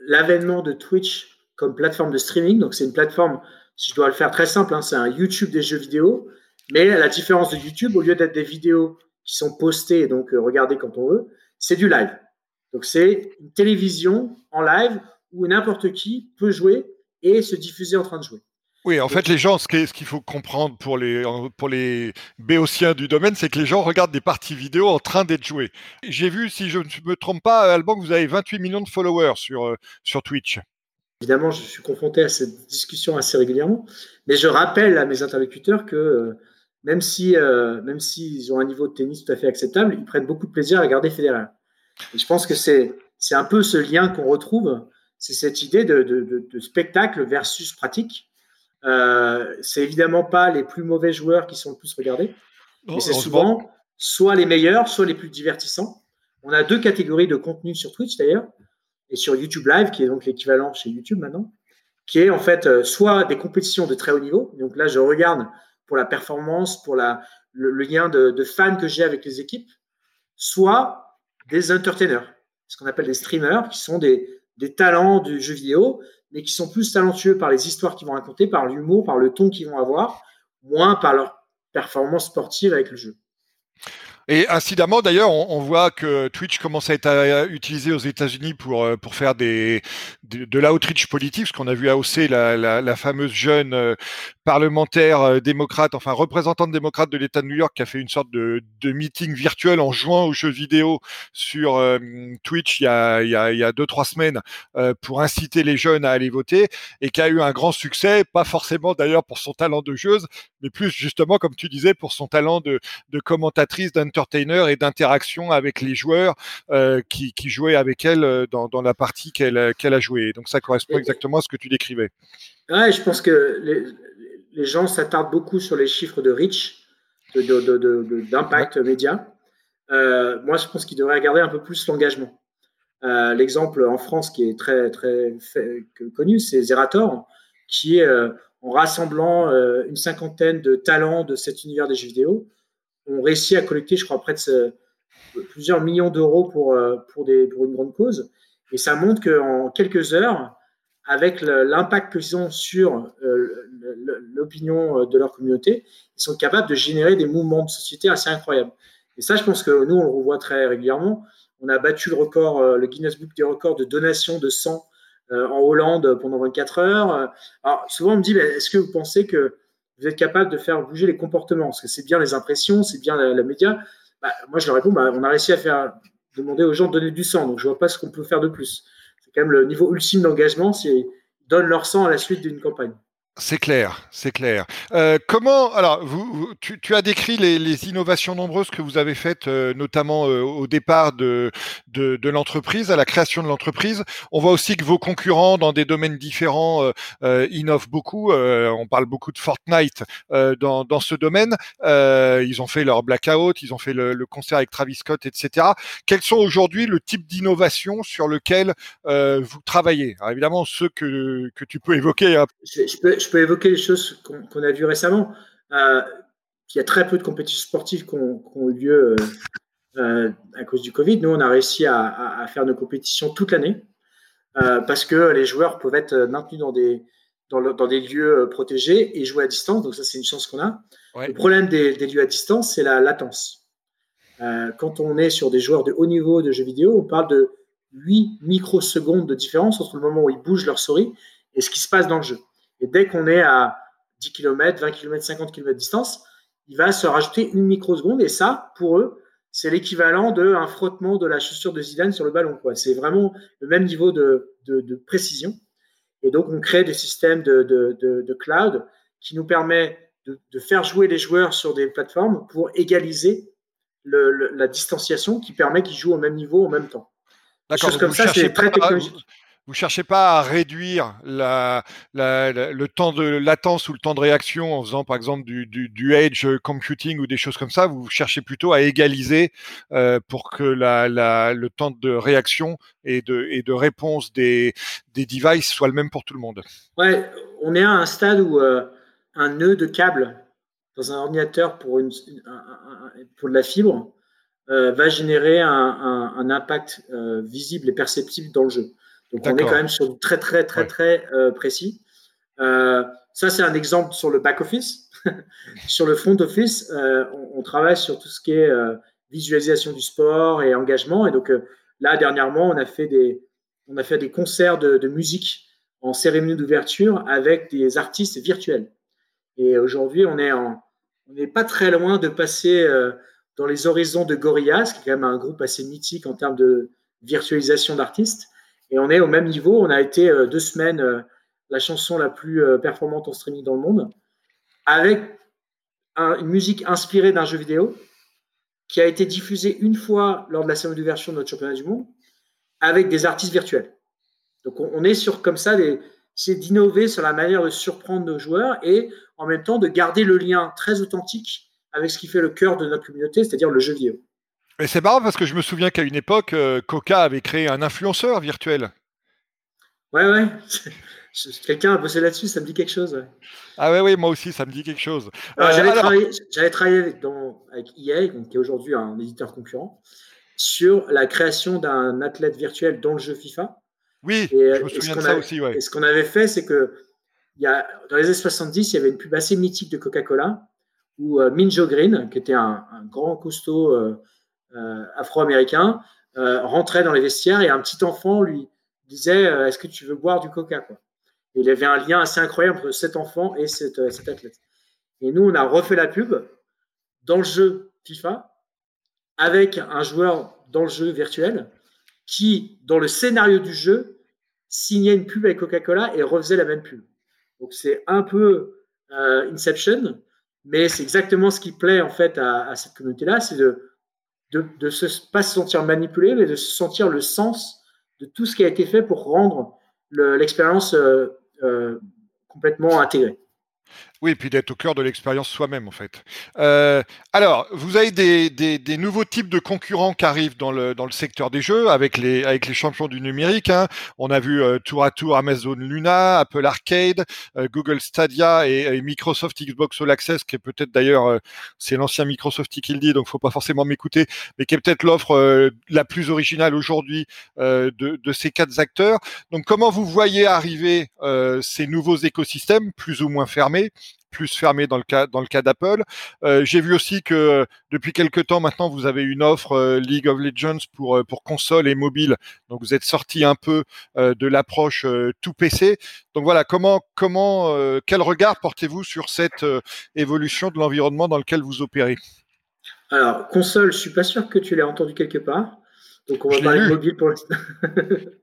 Speaker 2: l'avènement de Twitch comme plateforme de streaming. Donc, c'est une plateforme, si je dois le faire très simple, hein, c'est un YouTube des jeux vidéo. Mais à la différence de YouTube, au lieu d'être des vidéos qui sont postées et donc regardées quand on veut, c'est du live. Donc, c'est une télévision en live où n'importe qui peut jouer et se diffuser en train de jouer.
Speaker 1: Oui, en fait, les gens, ce qu'il faut comprendre pour les, pour les béotiens du domaine, c'est que les gens regardent des parties vidéo en train d'être jouées. J'ai vu, si je ne me trompe pas, Alban, que vous avez 28 millions de followers sur, euh, sur Twitch.
Speaker 2: Évidemment, je suis confronté à cette discussion assez régulièrement, mais je rappelle à mes interlocuteurs que euh, même si euh, même s'ils ont un niveau de tennis tout à fait acceptable, ils prennent beaucoup de plaisir à regarder Federer. Et je pense que c'est c'est un peu ce lien qu'on retrouve c'est cette idée de, spectacle versus pratique. Euh, c'est évidemment pas les plus mauvais joueurs qui sont le plus regardés, mais c'est souvent soit les meilleurs, soit les plus divertissants. On a deux catégories de contenu sur Twitch d'ailleurs, et sur YouTube Live, qui est donc l'équivalent chez YouTube maintenant, qui est en fait euh, soit des compétitions de très haut niveau. Donc là, je regarde pour la performance, pour le, lien de, de fans que j'ai avec les équipes, soit des entertainers, ce qu'on appelle des streamers, qui sont des, des talents du jeu vidéo, mais qui sont plus talentueux par les histoires qu'ils vont raconter, par l'humour, par le ton qu'ils vont avoir, moins par leur performance sportive avec le jeu.
Speaker 1: Et incidemment, d'ailleurs, on, voit que Twitch commence à être euh, utilisé aux États-Unis pour euh, pour faire des de, de l'outreach politique, parce qu'on a vu AOC, la, fameuse jeune euh, parlementaire démocrate, enfin représentante démocrate de l'État de New York, qui a fait une sorte de, de meeting virtuel en jouant aux jeux vidéo sur Twitch il y a il y a, il y a deux trois semaines pour inciter les jeunes à aller voter, et qui a eu un grand succès, pas forcément d'ailleurs pour son talent de joueuse, mais plus justement, comme tu disais, pour son talent de, de commentatrice, d'entertainer et d'interaction avec les joueurs euh, qui, qui, jouaient avec elle euh, dans, dans la partie qu'elle a jouée. Donc ça correspond exactement à ce que tu décrivais.
Speaker 2: Ouais, je pense que les, les gens s'attardent beaucoup sur les chiffres de reach, d'impact de, de, média. Euh, moi, je pense qu'ils devraient regarder un peu plus l'engagement. Euh, L'exemple en France qui est très très fait, connu, c'est Zerator, qui est en rassemblant euh, une cinquantaine de talents de cet univers des jeux vidéo, ont réussi à collecter, je crois, près de plusieurs millions d'euros pour, euh, pour, une grande cause. Et ça montre qu'en quelques heures, avec l'impact qu'ils ont sur l'opinion de leur communauté, ils sont capables de générer des mouvements de société assez incroyables. Et ça, je pense que nous, on le revoit très régulièrement. On a battu le record, le Guinness Book des records de donation de sang en Hollande pendant 24 heures. Alors, souvent, on me dit, est-ce que vous pensez que vous êtes capable de faire bouger les comportements? Parce que c'est bien les impressions, c'est bien la, média. Bah, moi, je leur réponds, bah, on a réussi à faire demander aux gens de donner du sang, donc je vois pas ce qu'on peut faire de plus. C'est quand même le niveau ultime d'engagement, c'est donnent leur sang à la suite d'une campagne.
Speaker 1: C'est clair, c'est clair. Euh, comment alors vous, tu, tu, as décrit les, les, innovations nombreuses que vous avez faites, euh, notamment euh, au départ de, de, de l'entreprise, à la création de l'entreprise. On voit aussi que vos concurrents dans des domaines différents innovent beaucoup. on parle beaucoup de Fortnite dans, dans ce domaine. ils ont fait leur blackout, ils ont fait le, le, concert avec Travis Scott, etc. Quels sont aujourd'hui le type d'innovation sur lequel vous travaillez? Alors Évidemment, ceux que, que tu peux évoquer. Hein.
Speaker 2: Peux évoquer les choses qu'on a vues récemment. Euh, il y a très peu de compétitions sportives qui ont, eu lieu euh, euh, à cause du Covid. Nous, on a réussi à, faire nos compétitions toute l'année parce que les joueurs peuvent être maintenus dans des, dans, des lieux protégés et jouer à distance. Donc ça, c'est une chance qu'on a. Le problème des, des, lieux à distance, c'est la latence. quand on est sur des joueurs de haut niveau de jeux vidéo, on parle de 8 microsecondes de différence entre le moment où ils bougent leur souris et ce qui se passe dans le jeu. Et dès qu'on est à 10 km, 20 km, 50 km de distance, il va se rajouter une microseconde. Et ça, pour eux, c'est l'équivalent d'un frottement de la chaussure de Zidane sur le ballon. C'est vraiment le même niveau de, précision. Et donc, on crée des systèmes de, cloud qui nous permet de, faire jouer les joueurs sur des plateformes pour égaliser la distanciation qui permet qu'ils jouent au même niveau en même temps.
Speaker 1: D'accord. Comme ça, c'est très technologique vous cherchez pas à réduire le temps de latence ou le temps de réaction en faisant par exemple du, du, edge computing ou des choses comme ça. Vous cherchez plutôt à égaliser euh, pour que le temps de réaction et de, réponse des, des devices soit le même pour tout le monde.
Speaker 2: Ouais, on est à un stade où euh, un nœud de câble dans un ordinateur pour, de la fibre euh, va générer un impact visible et perceptible dans le jeu. Donc on est quand même sur très très très très euh, précis. Euh, ça c'est un exemple sur le back office. sur le front office, euh, on, travaille sur tout ce qui est visualisation du sport et engagement. Et donc là dernièrement, on a fait des on a fait des concerts de, de musique en cérémonie d'ouverture avec des artistes virtuels. Et aujourd'hui, on est en on n'est pas très loin de passer dans les horizons de Gorillaz, qui est quand même un groupe assez mythique en termes de virtualisation d'artistes. Et on est au même niveau. On a été euh, deux semaines euh, la chanson la plus euh, performante en streaming dans le monde, avec une musique inspirée d'un jeu vidéo qui a été diffusée une fois lors de la cérémonie d'ouverture de notre championnat du monde, avec des artistes virtuels. Donc on, est sur comme ça, c'est d'innover sur la manière de surprendre nos joueurs et en même temps de garder le lien très authentique avec ce qui fait le cœur de notre communauté, c'est-à-dire le jeu vidéo.
Speaker 1: Et c'est marrant parce que je me souviens qu'à une époque, euh, Coca avait créé un influenceur virtuel.
Speaker 2: Ouais, ouais. Quelqu'un a bossé là-dessus, ça me dit quelque chose.
Speaker 1: Ah ouais, oui, moi aussi, ça me dit quelque chose.
Speaker 2: Euh, j'avais, travaillé, travaillé, avec, avec EA, qui est aujourd'hui un éditeur concurrent, sur la création d'un athlète virtuel dans le jeu FIFA.
Speaker 1: Oui, je me souviens de ça aussi. Ouais.
Speaker 2: Et ce qu'on avait fait, c'est que y a, dans les années 70, il y avait une pub assez mythique de Coca-Cola où euh, Minjo Green, qui était un, grand costaud euh, afro-américain euh, rentrait dans les vestiaires et un petit enfant lui disait euh, Est-ce que tu veux boire du coca quoi. Il y avait un lien assez incroyable entre cet enfant et cet athlète. Et nous, on a refait la pub dans le jeu FIFA avec un joueur dans le jeu virtuel qui, dans le scénario du jeu, signait une pub avec Coca-Cola et refaisait la même pub. Donc c'est un peu Inception, mais c'est exactement ce qui plaît en fait à cette communauté-là, c'est de de ne pas se sentir manipulé, mais de se sentir le sens de tout ce qui a été fait pour rendre l'expérience euh, euh, complètement intégrée.
Speaker 1: Oui, et puis d'être au cœur de l'expérience soi-même, en fait. Euh, alors, vous avez des, nouveaux types de concurrents qui arrivent dans le, dans le secteur des jeux avec les, avec les champions du numérique. Hein. On a vu euh, tour à tour Amazon Luna, Apple Arcade, euh, Google Stadia et, Microsoft Xbox All Access, qui est peut-être d'ailleurs, c'est l'ancien Microsoft qui le dit, donc faut pas forcément m'écouter, mais qui est peut-être l'offre la plus originale aujourd'hui de ces quatre acteurs. Donc, comment vous voyez arriver ces nouveaux écosystèmes, plus ou moins fermés plus fermé dans le cas dans le cas d'Apple. Euh, j'ai vu aussi que depuis quelques temps maintenant, vous avez une offre euh, League of Legends pour euh, pour console et mobile. Donc vous êtes sorti un peu de l'approche tout PC. Donc voilà, comment comment quel regard portez-vous sur cette évolution de l'environnement dans lequel vous opérez?
Speaker 2: Alors console, je suis pas sûr que tu l'aies entendu quelque part. Donc on va parler de mobile pour l'instant.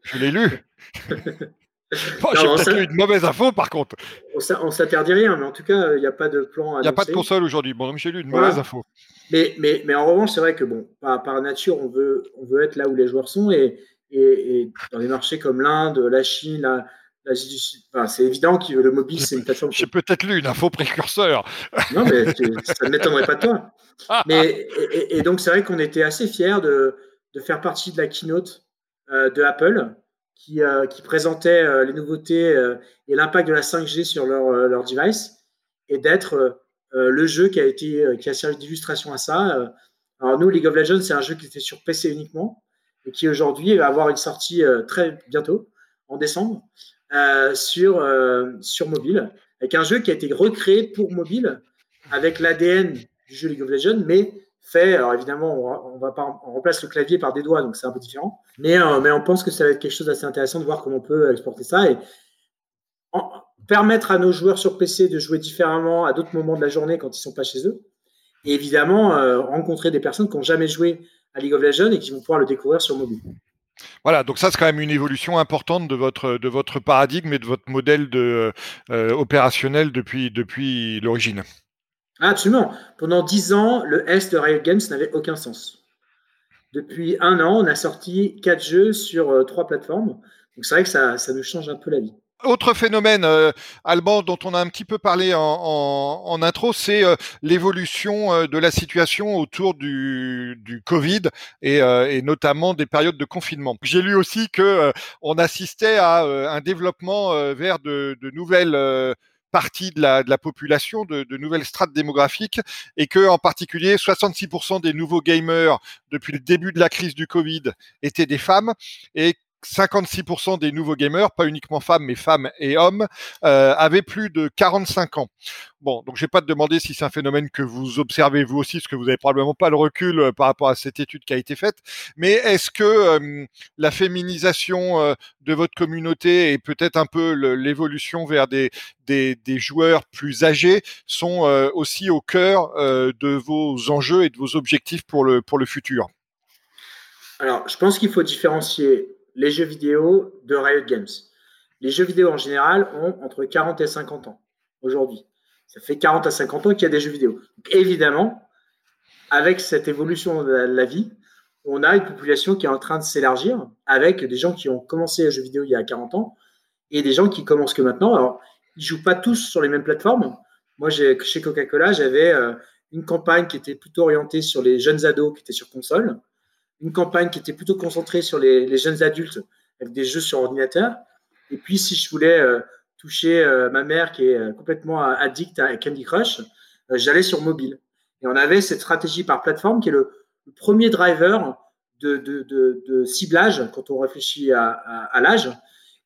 Speaker 1: je l'ai lu. J'ai peut-être eu une mauvaise info par contre.
Speaker 2: On s'interdit rien, mais en tout cas, il n'y a pas de plan.
Speaker 1: Il n'y a pas de console aujourd'hui. Bon, j'ai lu une mauvaise info.
Speaker 2: Mais, mais, mais en revanche, c'est vrai que bon, par, par, nature, on veut, on veut être là où les joueurs sont et, et, dans des marchés comme l'Inde, la Chine, la, l'Asie du Sud, enfin, c'est évident que le mobile, c'est une plateforme.
Speaker 1: J'ai peut-être lu une info précurseur.
Speaker 2: non, mais ça ne m'étonnerait pas de toi. Mais, et, donc, c'est vrai qu'on était assez fiers de, de, faire partie de la keynote euh, de Apple qui, euh, qui présentait euh, les nouveautés euh, et l'impact de la 5G sur leur, leur device et d'être le jeu qui a, été, qui a servi d'illustration à ça. Alors nous, League of Legends, c'est un jeu qui était sur PC uniquement et qui aujourd'hui va avoir une sortie très bientôt, en décembre, sur, sur mobile, avec un jeu qui a été recréé pour mobile avec l'ADN du jeu League of Legends, mais fait. Alors évidemment, on, remplace le clavier par des doigts, donc c'est un peu différent. Mais, euh, mais on pense que ça va être quelque chose d'assez intéressant de voir comment on peut exporter ça et permettre à nos joueurs sur PC de jouer différemment à d'autres moments de la journée quand ils sont pas chez eux. Et évidemment, euh, rencontrer des personnes qui n'ont jamais joué à League of Legends et qui vont pouvoir le découvrir sur mobile.
Speaker 1: Voilà, donc ça c'est quand même une évolution importante de votre paradigme et de votre modèle euh, opérationnel depuis l'origine.
Speaker 2: Absolument. Pendant dix ans, le S de Riot Games n'avait aucun sens. Depuis un an, on a sorti quatre jeux sur euh, trois plateformes. Donc c'est vrai que ça, ça, nous change un peu la vie.
Speaker 1: Autre phénomène, euh, Alban, dont on a un petit peu parlé en, intro, c'est euh, l'évolution de la situation autour du, Covid et, notamment des périodes de confinement. J'ai lu aussi que on assistait à un développement vers de nouvelles partie de la, population, de, de, nouvelles strates démographiques, et que en particulier 66% des nouveaux gamers depuis le début de la crise du Covid étaient des femmes, et 56% des nouveaux gamers, pas uniquement femmes, mais femmes et hommes, euh, avaient plus de 45 ans. Bon, donc je vais pas te demander si c'est un phénomène que vous observez vous aussi, parce que vous avez probablement pas le recul euh, par rapport à cette étude qui a été faite. Mais est-ce que euh, la féminisation de votre communauté et peut-être un peu l'évolution vers des, des, des, joueurs plus âgés sont aussi au cœur de vos enjeux et de vos objectifs pour le, pour le futur?
Speaker 2: Alors, je pense qu'il faut différencier les jeux vidéo de Riot Games. Les jeux vidéo en général ont entre 40 et 50 ans aujourd'hui. Ça fait 40 à 50 ans qu'il y a des jeux vidéo. évidemment, avec cette évolution de la, vie, on a une population qui est en train de s'élargir avec des gens qui ont commencé les jeux vidéo il y a 40 ans et des gens qui commencent que maintenant. Alors, ils jouent pas tous sur les mêmes plateformes. Moi, chez Coca-Cola, j'avais euh, une campagne qui était plutôt orientée sur les jeunes ados qui étaient sur console une campagne qui était plutôt concentrée sur les, jeunes adultes avec des jeux sur ordinateur. Et puis, si je voulais euh, toucher euh, ma mère qui est euh, complètement addict à Candy Crush, j'allais sur mobile. Et on avait cette stratégie par plateforme qui est le, premier driver de, ciblage quand on réfléchit à, l'âge.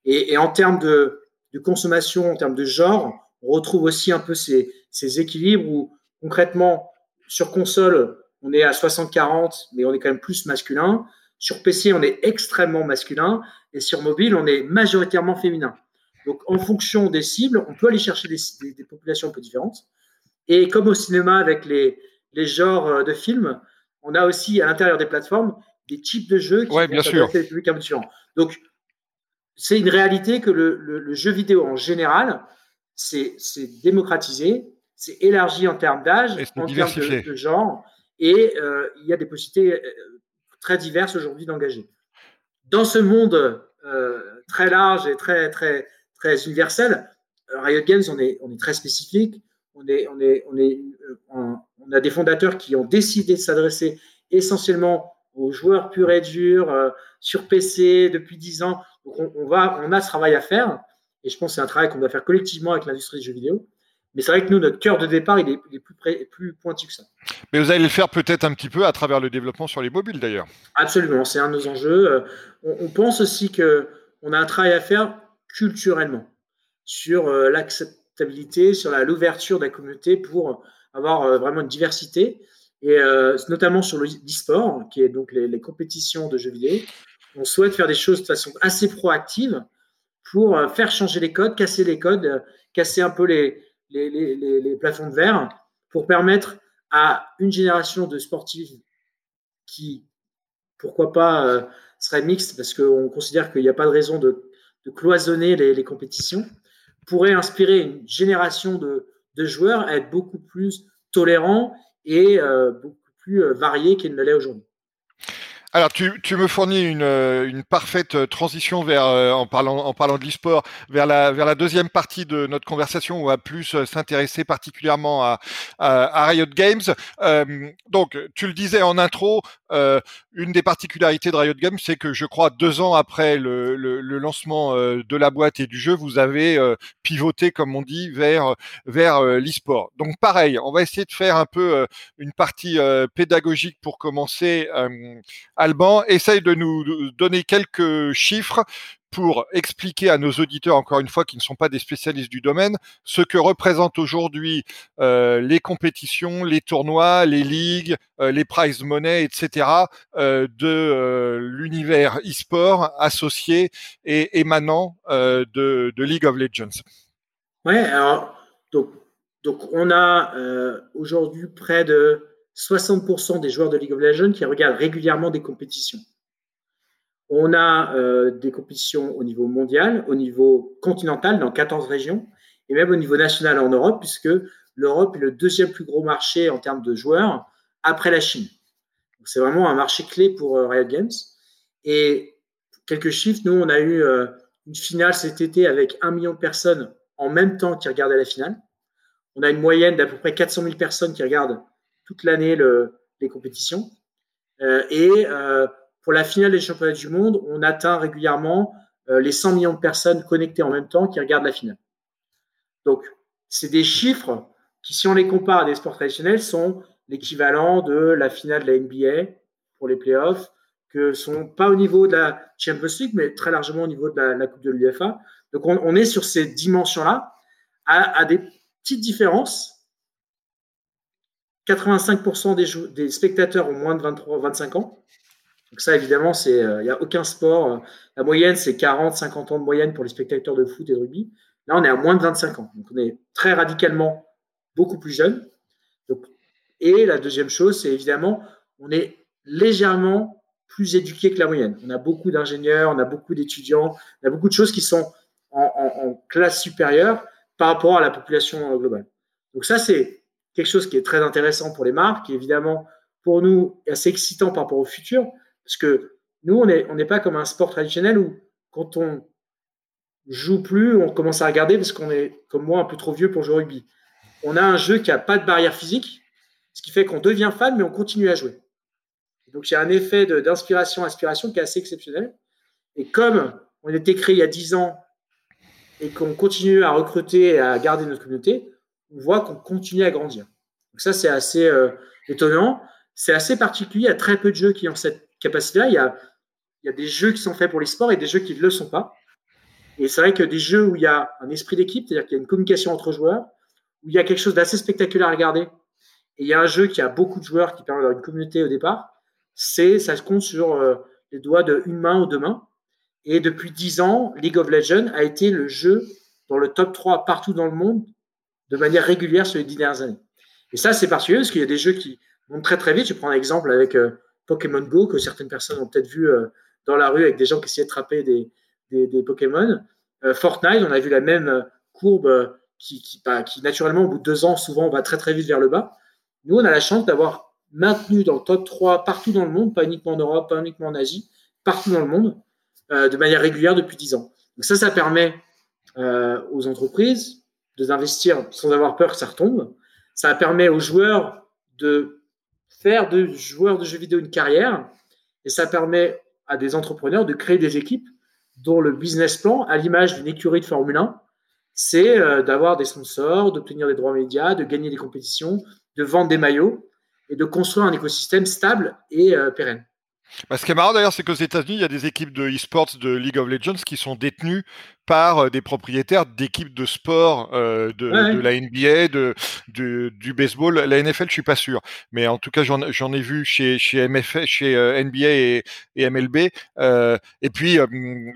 Speaker 2: Et, en termes de, consommation, en termes de genre, on retrouve aussi un peu ces équilibres où concrètement, sur console, on est à 60-40, mais on est quand même plus masculin. Sur PC, on est extrêmement masculin. Et sur mobile, on est majoritairement féminin. Donc, en fonction des cibles, on peut aller chercher des, populations un peu différentes. Et comme au cinéma, avec les, les, genres de films, on a aussi à l'intérieur des plateformes des types de jeux qui
Speaker 1: ouais, bien sûr.
Speaker 2: publics un peu différents. Donc, c'est une réalité que le, jeu vidéo en général, c'est démocratisé, c'est élargi en termes d'âge, en termes de, de, genre. Et euh, il y a des possibilités euh, très diverses aujourd'hui d'engager. Dans ce monde euh, très large et très, très, très universel, Riot Games, on est, on est très spécifique. on, est, on, est, on, est, on a des fondateurs qui ont décidé de s'adresser essentiellement aux joueurs purs et durs sur PC depuis 10 ans. Donc on, va, on a ce travail à faire. Et je pense que c'est un travail qu'on doit faire collectivement avec l'industrie du jeu vidéo. Mais c'est vrai que nous, notre cœur de départ, il est, plus, plus pointu que ça.
Speaker 1: Mais vous allez le faire peut-être un petit peu à travers le développement sur les mobiles d'ailleurs.
Speaker 2: Absolument, c'est un de nos enjeux. Euh, on, pense aussi qu'on a un travail à faire culturellement sur euh, l'acceptabilité, sur l'ouverture de la communauté pour avoir euh, vraiment une diversité, et notamment sur l'e-sport, qui est donc les, les, compétitions de jeux vidéo. On souhaite faire des choses de façon assez proactive pour faire changer les codes, casser les codes, casser un peu les, les, plafonds de verre pour permettre à une génération de sportifs qui, pourquoi pas, euh, serait mixte, parce qu'on considère qu'il n'y a pas de raison de, cloisonner les, compétitions, pourrait inspirer une génération de, joueurs à être beaucoup plus tolérants et euh, beaucoup plus euh, variés qu'il ne l'est aujourd'hui.
Speaker 1: Alors, tu, me fournis une, euh, parfaite euh, transition vers, euh, en parlant, en parlant de l'e-sport, vers la, vers la deuxième partie de notre conversation où on va plus s'intéresser particulièrement à, à, Riot Games. donc, tu le disais en intro, une des particularités de Riot Games, c'est que je crois deux ans après le, le, le lancement de la boîte et du jeu, vous avez pivoté, comme on dit, vers, vers l'e-sport. Donc, pareil, on va essayer de faire un peu une partie pédagogique pour commencer Alban essaye de nous donner quelques chiffres pour expliquer à nos auditeurs, encore une fois, qui ne sont pas des spécialistes du domaine, ce que représentent aujourd'hui euh, les compétitions, les tournois, les ligues, euh, les prize money, etc. Euh, de l'univers e-sport associé et émanant de, League of Legends.
Speaker 2: Ouais, alors donc, donc on a aujourd'hui près de 60% des joueurs de League of Legends qui regardent régulièrement des compétitions. On a euh, des compétitions au niveau mondial, au niveau continental, dans 14 régions, et même au niveau national en Europe, puisque l'Europe est le deuxième plus gros marché en termes de joueurs après la Chine. C'est vraiment un marché clé pour euh, Riot Games. Et quelques chiffres, nous, on a eu euh, une finale cet été avec un million de personnes en même temps qui regardaient la finale. On a une moyenne d'à peu près 400 000 personnes qui regardent toute l'année les compétitions. Et pour la finale des championnats du monde, on atteint régulièrement euh, les 100 millions de personnes connectées en même temps qui regardent la finale. Donc, c'est des chiffres qui, si on les compare à des sports traditionnels, sont l'équivalent de la finale de la NBA pour les playoffs, que sont pas au niveau de la Champions League, mais très largement au niveau de la, Coupe de l'UFA. Donc, on, est sur ces dimensions-là, à, à, des petites différences, 85% des, des, spectateurs ont moins de 23-25 ans. Donc ça, évidemment, il n'y euh, a aucun sport. Euh, la moyenne, c'est 40-50 ans de moyenne pour les spectateurs de foot et de rugby. Là, on est à moins de 25 ans. Donc on est très radicalement beaucoup plus jeune. et la deuxième chose, c'est évidemment, on est légèrement plus éduqué que la moyenne. On a beaucoup d'ingénieurs, on a beaucoup d'étudiants, on a beaucoup de choses qui sont en, en classe supérieure par rapport à la population euh, globale. Donc ça, c'est quelque chose qui est très intéressant pour les marques, et évidemment pour nous assez excitant par rapport au futur, parce que nous, on n'est pas comme un sport traditionnel où quand on joue plus, on commence à regarder parce qu'on est, comme moi, un peu trop vieux pour jouer au rugby. On a un jeu qui n'a pas de barrière physique, ce qui fait qu'on devient fan, mais on continue à jouer. Donc il y a un effet d'inspiration, inspiration qui est assez exceptionnel. Et comme on était créé il y a 10 ans et qu'on continue à recruter et à garder notre communauté, on voit qu'on continue à grandir. Donc ça, c'est assez euh, étonnant. C'est assez particulier. Il y a très peu de jeux qui ont cette capacité-là. Il y a, y a des jeux qui sont faits pour les sports et des jeux qui ne le sont pas. Et c'est vrai que des jeux où il y a un esprit d'équipe, c'est-à-dire qu'il y a une communication entre joueurs, où il y a quelque chose d'assez spectaculaire à regarder, et il y a un jeu qui a beaucoup de joueurs qui permet d'avoir une communauté au départ, c'est ça se compte sur euh, les doigts de une main ou deux mains. Et depuis dix ans, League of Legends a été le jeu dans le top 3 partout dans le monde de manière régulière sur les dix dernières années. Et ça, c'est particulier parce qu'il y a des jeux qui vont très très vite. Je prends un exemple avec euh, Pokémon Go, que certaines personnes ont peut-être vu euh, dans la rue avec des gens qui essayaient de trapper des, des, Pokémon. Euh, Fortnite, on a vu la même courbe qui, qui, bah, qui, naturellement, au bout de deux ans, souvent, va très très vite vers le bas. Nous, on a la chance d'avoir maintenu dans le top 3 partout dans le monde, pas uniquement en Europe, pas uniquement en Asie, partout dans le monde, de manière régulière depuis dix ans. Donc ça, ça permet aux entreprises, d'investir sans avoir peur que ça retombe. Ça permet aux joueurs de faire de joueurs de jeux vidéo une carrière et ça permet à des entrepreneurs de créer des équipes dont le business plan, à l'image d'une écurie de Formule 1, c'est euh, d'avoir des sponsors, d'obtenir des droits médias, de gagner des compétitions, de vendre des maillots et de construire un écosystème stable et euh, pérenne.
Speaker 1: Bah, ce qui est marrant d'ailleurs, c'est qu'aux États-Unis, il y a des équipes de e-sports de League of Legends qui sont détenues par euh, des propriétaires d'équipes de sport euh, de, la NBA, de, du baseball. La NFL, je suis pas sûr, mais en tout cas, j'en ai vu chez chez MF, chez euh, NBA et, MLB. et puis,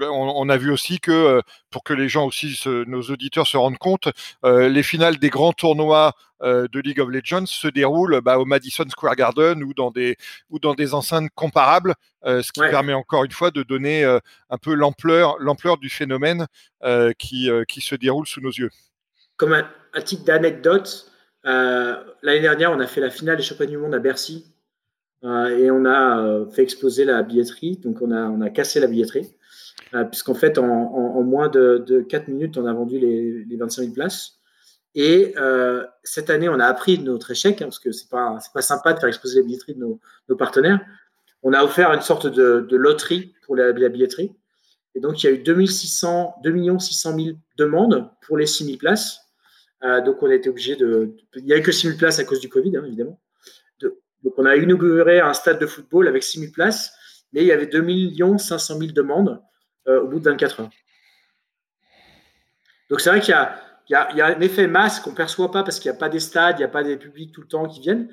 Speaker 1: on, a vu aussi que pour que les gens aussi, nos auditeurs se rendent compte, les finales des grands tournois de League of Legends se déroulent bah, au Madison Square Garden ou dans des ou dans des enceintes comparables, ce qui permet encore une fois de donner un peu l'ampleur l'ampleur du phénomène euh, qui, euh, qui se déroule sous nos yeux.
Speaker 2: Comme un, titre d'anecdote, euh, l'année dernière, on a fait la finale des championnats du monde à Bercy et on a fait exploser la billetterie. Donc, on a, on a cassé la billetterie. Puisqu'en fait, en, moins de, 4 minutes, on a vendu les, les 25 000 places. Et cette année, on a appris de notre échec, hein, parce que c'est pas pas sympa de faire exploser la billetterie de nos, nos partenaires. On a offert une sorte de, loterie pour la, billetterie. Et donc, il y a eu 2600, 2 600 000 demandes pour les 6 000 places. Euh, donc, on a été obligé de. Il n'y avait que 6 000 places à cause du Covid, hein, évidemment. donc, on a inauguré un stade de football avec 6 000 places, mais il y avait 2 500 000 demandes euh, au bout de 24 heures. Donc, c'est vrai qu'il y, y a, un effet masse qu'on ne perçoit pas parce qu'il n'y a pas des stades, il n'y a pas des publics tout le temps qui viennent.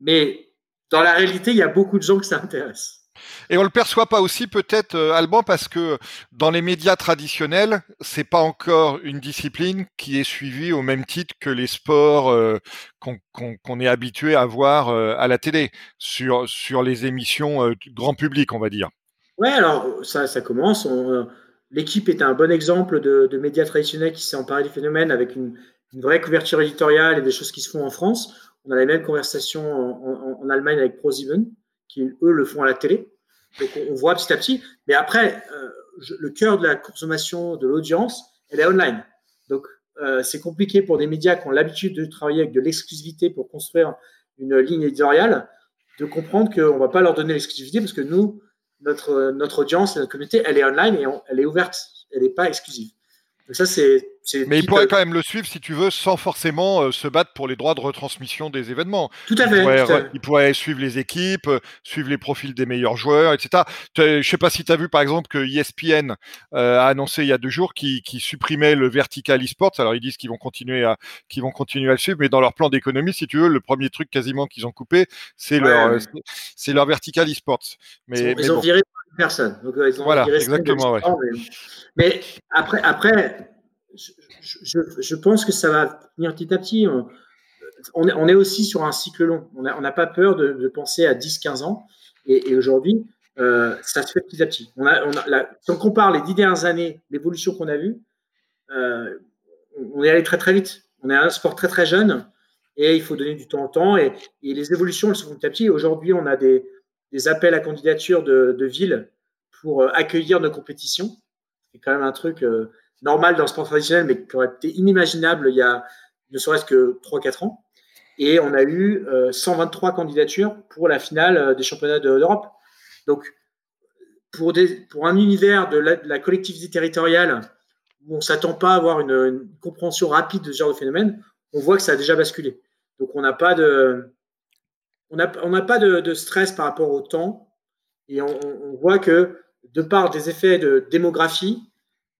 Speaker 2: Mais dans la réalité, il y a beaucoup de gens que ça intéresse.
Speaker 1: Et on le perçoit pas aussi peut-être, euh, Alban, parce que dans les médias traditionnels, c'est pas encore une discipline qui est suivie au même titre que les sports euh, qu'on est habitué à voir euh, à la télé, sur, sur les émissions grand public, on va dire.
Speaker 2: Ouais, alors ça, ça commence. L'équipe est un bon exemple de, de médias traditionnels qui s'est emparé du phénomène avec une, une, vraie couverture éditoriale et des choses qui se font en France. On a les mêmes conversations en, Allemagne avec ProSieben qui eux le font à la télé. Donc on voit petit à petit. Mais après, euh, le cœur de la consommation de l'audience, elle est online. Donc euh, c'est compliqué pour des médias qui ont l'habitude de travailler avec de l'exclusivité pour construire une ligne éditoriale, de comprendre qu'on ne va pas leur donner l'exclusivité parce que nous, notre audience, notre communauté, elle est online et elle est ouverte, elle n'est pas exclusive. Donc ça, c'est
Speaker 1: mais il pourrait quand même le suivre si tu veux, sans forcément euh, se battre pour les droits de retransmission des événements.
Speaker 2: Tout à fait.
Speaker 1: Il pourrait, suivre les équipes, euh, suivre les profils des meilleurs joueurs, etc. Je ne sais pas si tu as vu par exemple que ESPN euh, a annoncé il y a deux jours qu'ils supprimaient le vertical e-sports. Alors ils disent qu'ils vont continuer à qu'ils vont continuer à le suivre, mais dans leur plan d'économie, si tu veux, le premier truc quasiment qu'ils ont coupé, c'est leur c'est leur vertical e-sports.
Speaker 2: Mais ils ont, viré personne. Donc, ils ont
Speaker 1: voilà, exactement. Ouais.
Speaker 2: Mais, mais après après je, pense que ça va venir petit à petit. On, est, aussi sur un cycle long. On n'a pas peur de, penser à 10-15 ans. Et, aujourd'hui, euh, ça se fait petit à petit. On a, si on compare les dix dernières années, l'évolution qu'on a vue, euh, on est allé très très vite. On est un sport très très jeune et il faut donner du temps au temps. Et, les évolutions, elles se font petit à petit. Aujourd'hui, on a des, appels à candidature de, villes pour euh, accueillir nos compétitions. C'est quand même un truc normal dans le sport traditionnel, mais qui aurait été inimaginable il y a ne serait-ce que 3-4 ans. Et on a eu 123 euh, candidatures pour la finale euh, des championnats d'Europe. Donc, pour, des, pour un univers de la, collectivité territoriale où on ne s'attend pas à avoir une, compréhension rapide de ce genre de phénomène, on voit que ça a déjà basculé. Donc, on n'a pas de, on on pas de, stress par rapport au temps. Et on, voit que, de par des effets de démographie,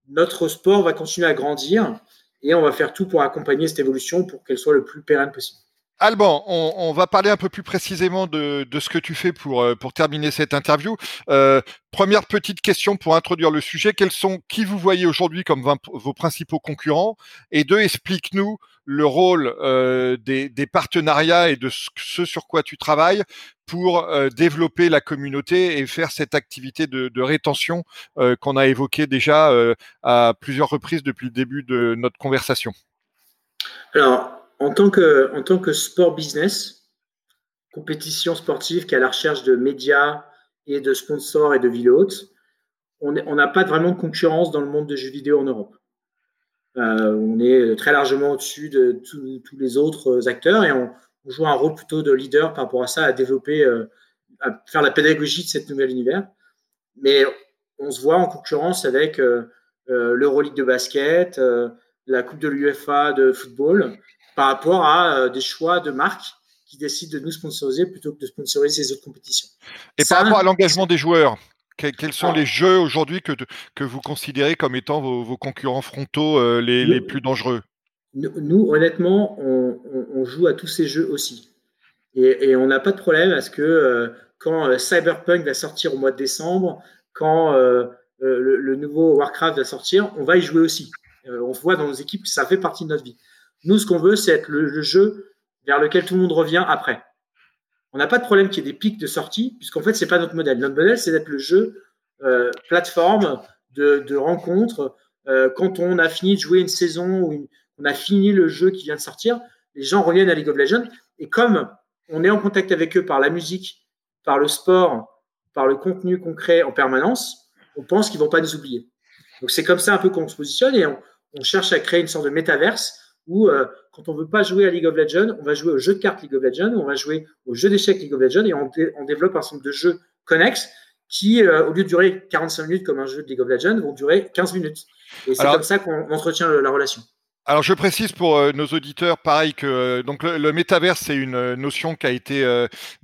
Speaker 2: notre sport va continuer à grandir et on va faire tout pour accompagner cette évolution pour qu'elle soit le plus pérenne possible.
Speaker 1: Alban, on, va parler un peu plus précisément de, ce que tu fais pour, euh, terminer cette interview. Euh, première petite question pour introduire le sujet. Quels sont, qui vous voyez aujourd'hui comme vos principaux concurrents? Et deux, explique-nous le rôle euh, des, partenariats et de ce, sur quoi tu travailles pour développer la communauté et faire cette activité de, rétention qu'on a évoquée déjà à plusieurs reprises depuis le début de notre conversation.
Speaker 2: Alors, en tant que, en tant que sport business, compétition sportive qui est à la recherche de médias et de sponsors et de vidéos on n'a pas vraiment de concurrence dans le monde de jeux vidéo en Europe. On est très largement au-dessus de tous les autres acteurs et on, joue un rôle plutôt de leader par rapport à ça, à développer, à faire la pédagogie de cet nouvel univers. Mais on se voit en concurrence avec l'Euroleague de basket, la Coupe de l'UFA de football, par rapport à des choix de marques qui décident de nous sponsoriser plutôt que de sponsoriser les autres compétitions.
Speaker 1: Et par rapport à l'engagement des joueurs, quels sont les jeux aujourd'hui que, que vous considérez comme étant vos, concurrents frontaux euh, les, plus dangereux?
Speaker 2: nous, honnêtement, on, joue à tous ces jeux aussi. Et, on n'a pas de problème à ce que euh, quand euh, Cyberpunk va sortir au mois de décembre, quand le, nouveau Warcraft va sortir, on va y jouer aussi. on voit dans nos équipes que ça fait partie de notre vie. Nous, ce qu'on veut, c'est être le, jeu vers lequel tout le monde revient après. On n'a pas de problème qu'il y ait des pics de sortie, puisqu'en fait, ce n'est pas notre modèle. Notre modèle, c'est d'être le jeu euh, plateforme de, rencontres. Euh, quand on a fini de jouer une saison ou on a fini le jeu qui vient de sortir, les gens reviennent à League of Legends. Et comme on est en contact avec eux par la musique, par le sport, par le contenu concret en permanence, on pense qu'ils vont pas nous oublier. Donc c'est comme ça un peu qu'on se positionne et on, cherche à créer une sorte de métaverse où euh, quand on veut pas jouer à League of Legends, on va jouer au jeu de cartes League of Legends, on va jouer au jeu d'échecs League of Legends et on, développe un nombre de jeux connexes qui, euh, au lieu de durer 45 minutes comme un jeu de League of Legends, vont durer 15 minutes. Et c'est comme ça qu'on entretient la relation.
Speaker 1: Alors je précise pour euh, nos auditeurs, pareil que euh, donc le, le métaverse c'est une euh, notion qui a été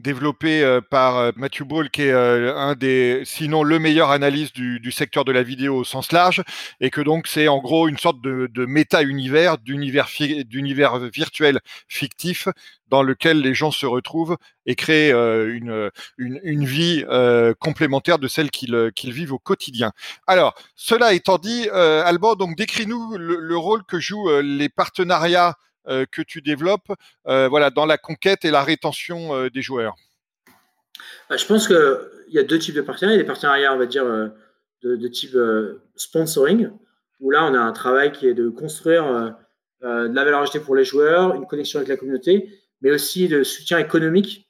Speaker 1: développée par Matthew Ball, qui est un des, sinon le meilleur analyste du, secteur de la vidéo au sens large, et que donc c'est en gros une sorte de, de méta-univers, d'univers, d'univers virtuel fictif dans lequel les gens se retrouvent et créent euh, une, une, vie euh, complémentaire de celle qu'ils qu'ils vivent au quotidien. Alors, cela étant dit, euh, Alban, donc décris-nous le, rôle que jouent les partenariats que tu développes voilà, dans la conquête et la rétention des joueurs.
Speaker 2: Bah, je pense qu'il y a deux types de partenariats. Il y a des partenariats, on va dire, de, de type sponsoring, où là, on a un travail qui est de construire de la valeur ajoutée pour les joueurs, une connexion avec la communauté, mais aussi de soutien économique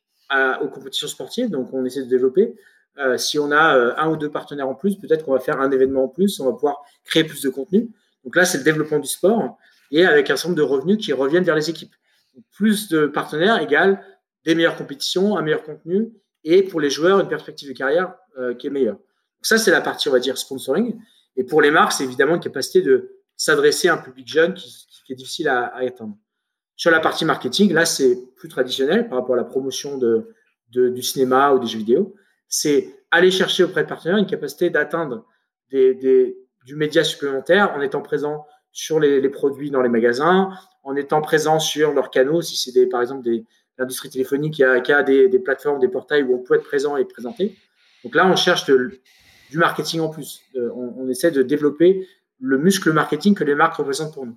Speaker 2: aux compétitions sportives. Donc, on essaie de développer. Euh, si on a euh, un ou deux partenaires en plus, peut-être qu'on va faire un événement en plus, on va pouvoir créer plus de contenu. Donc là, c'est le développement du sport et avec un certain nombre de revenus qui reviennent vers les équipes. plus de partenaires égale des meilleures compétitions, un meilleur contenu et pour les joueurs, une perspective de carrière euh, qui est meilleure. Donc ça, c'est la partie, on va dire, sponsoring. Et pour les marques, c'est évidemment une capacité de s'adresser à un public jeune qui, qui est difficile à, à atteindre. Sur la partie marketing, là, c'est plus traditionnel par rapport à la promotion du cinéma ou des jeux vidéo. C'est aller chercher auprès de partenaires une capacité d'atteindre du média supplémentaire en étant présent sur les, produits dans les magasins, en étant présent sur leurs canaux, si c'est par exemple des, l'industrie téléphonique qui a, des, plateformes, des portails où on peut être présent et présenter. Donc là, on cherche du marketing en plus. on, on, essaie de développer le muscle marketing que les marques représentent pour nous.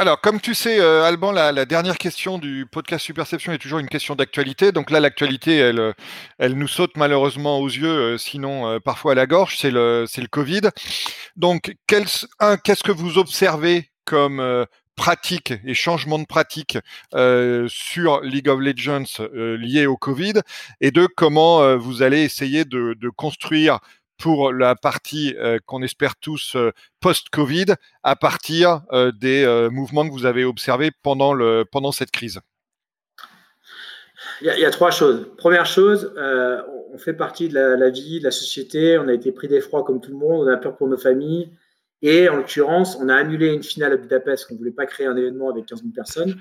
Speaker 1: Alors, comme tu sais, euh, Alban, la, dernière question du podcast Superception est toujours une question d'actualité. Donc là, l'actualité, elle, euh, elle nous saute malheureusement aux yeux, euh, sinon parfois à la gorge. C'est le, le Covid. Donc, qu'est-ce que vous observez comme pratique et changement de pratique sur League of Legends lié au Covid? Et de comment vous allez essayer de construire pour la partie euh, qu'on espère tous euh, post-Covid à partir euh, des mouvements que vous avez observés pendant, le, pendant cette crise
Speaker 2: il y, a, trois choses. Première chose, on fait partie de la, vie, de la société, on a été pris d'effroi comme tout le monde, on a peur pour nos familles. Et en l'occurrence, on a annulé une finale à Budapest, qu'on ne voulait pas créer un événement avec 15 000 personnes.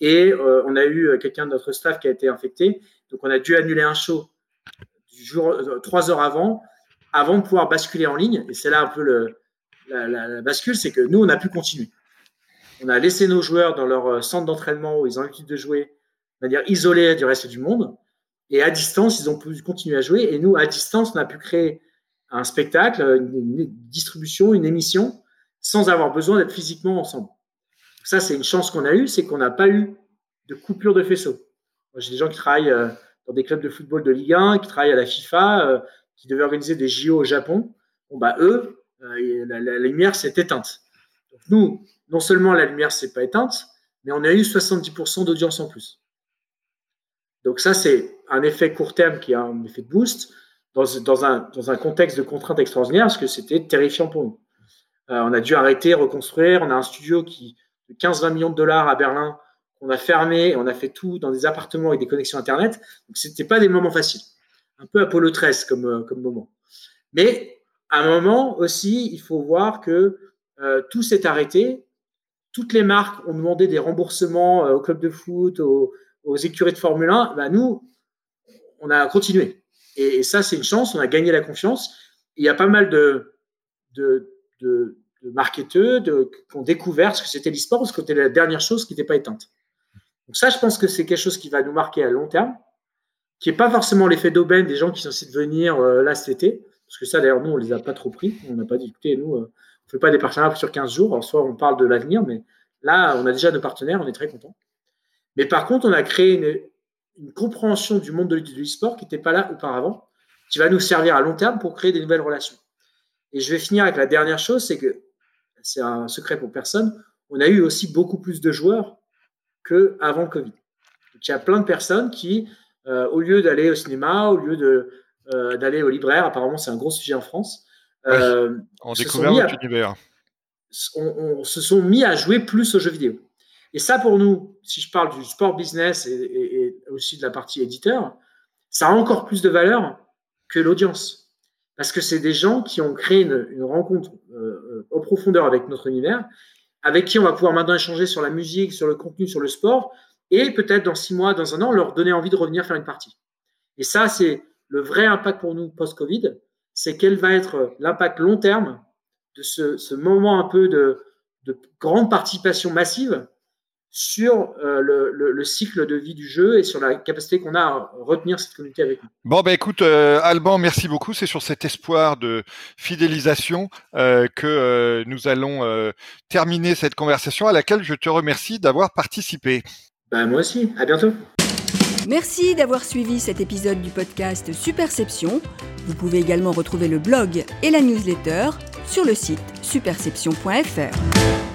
Speaker 2: Et on a eu quelqu'un de notre staff qui a été infecté. Donc on a dû annuler un show trois heures avant avant de pouvoir basculer en ligne. Et c'est là un peu la, bascule, c'est que nous, on a pu continuer. On a laissé nos joueurs dans leur euh, centre d'entraînement où ils ont l'habitude de jouer de manière isolée du reste du monde. Et à distance, ils ont pu continuer à jouer. Et nous, à distance, on a pu créer un spectacle, une, distribution, une émission, sans avoir besoin d'être physiquement ensemble. Ça, c'est une chance qu'on a eue, c'est qu'on n'a pas eu de coupure de faisceau. J'ai des gens qui travaillent euh, dans des clubs de football de Ligue 1, qui travaillent à la FIFA, euh, qui devaient organiser des JO au Japon, bon, bah, eux, euh, la, lumière s'est éteinte. Donc, nous, non seulement la lumière s'est pas éteinte, mais on a eu 70% d'audience en plus. Donc ça, c'est un effet court terme qui a un effet de boost dans, un, dans un, contexte de contrainte extraordinaire, parce que c'était terrifiant pour nous. on a dû arrêter, reconstruire. On a un studio qui de 15-20 millions de dollars à Berlin qu'on a fermé. On a fait tout dans des appartements avec des connexions Internet. Donc, ce n'était pas des moments faciles. Un peu Apollo 13 comme, comme moment. Mais à un moment aussi, il faut voir que tout s'est arrêté. Toutes les marques ont demandé des remboursements aux clubs de foot, aux, aux écuries de Formule 1. Bah, nous, on a continué. Et, ça, c'est une chance. On a gagné la confiance. il y a pas mal de, de, de, de marketeurs qui ont découvert ce que c'était l'e-sport, parce que c'était la dernière chose qui n'était pas éteinte. Donc ça, je pense que c'est quelque chose qui va nous marquer à long terme, qui n'est pas forcément l'effet d'aubaine des gens qui sont censés venir euh, là cet été, parce que ça, d'ailleurs, nous, on ne les a pas trop pris. On n'a pas dit, écoutez, nous, euh, on ne fait pas des partenariats sur 15 jours. Alors, soit on parle de l'avenir, mais là, on a déjà nos partenaires, on est très contents. Mais par contre, on a créé une, une compréhension du monde de l'e-sport qui n'était pas là auparavant, qui va nous servir à long terme pour créer des nouvelles relations. Et je vais finir avec la dernière chose, c'est que c'est un secret pour personne, on a eu aussi beaucoup plus de joueurs qu'avant le Covid. Donc, il y a plein de personnes qui, euh, au lieu d'aller au cinéma, au lieu de, euh, d'aller au libraire, apparemment c'est un gros sujet en France,
Speaker 1: euh, on découvert notre univers.
Speaker 2: on, se sont mis à jouer plus aux jeux vidéo. Et ça, pour nous, si je parle du sport business et, aussi de la partie éditeur, ça a encore plus de valeur que l'audience. Parce que c'est des gens qui ont créé une, rencontre euh, en profondeur avec notre univers, avec qui on va pouvoir maintenant échanger sur la musique, sur le contenu, sur le sport, et peut-être dans six mois, dans un an, leur donner envie de revenir faire une partie. Et ça, c'est le vrai impact pour nous post-Covid, c'est quel va être l'impact long terme de ce, moment un peu de, de grande participation massive sur euh, le, cycle de vie du jeu et sur la capacité qu'on a à retenir cette communauté avec nous.
Speaker 1: Bon, ben écoute, euh, Alban, merci beaucoup. C'est sur cet espoir de fidélisation euh, que nous allons terminer cette conversation à laquelle je te remercie d'avoir participé.
Speaker 2: Ben, moi aussi, à bientôt.
Speaker 3: Merci d'avoir suivi cet épisode du podcast Superception. Vous pouvez également retrouver le blog et la newsletter sur le site superception.fr.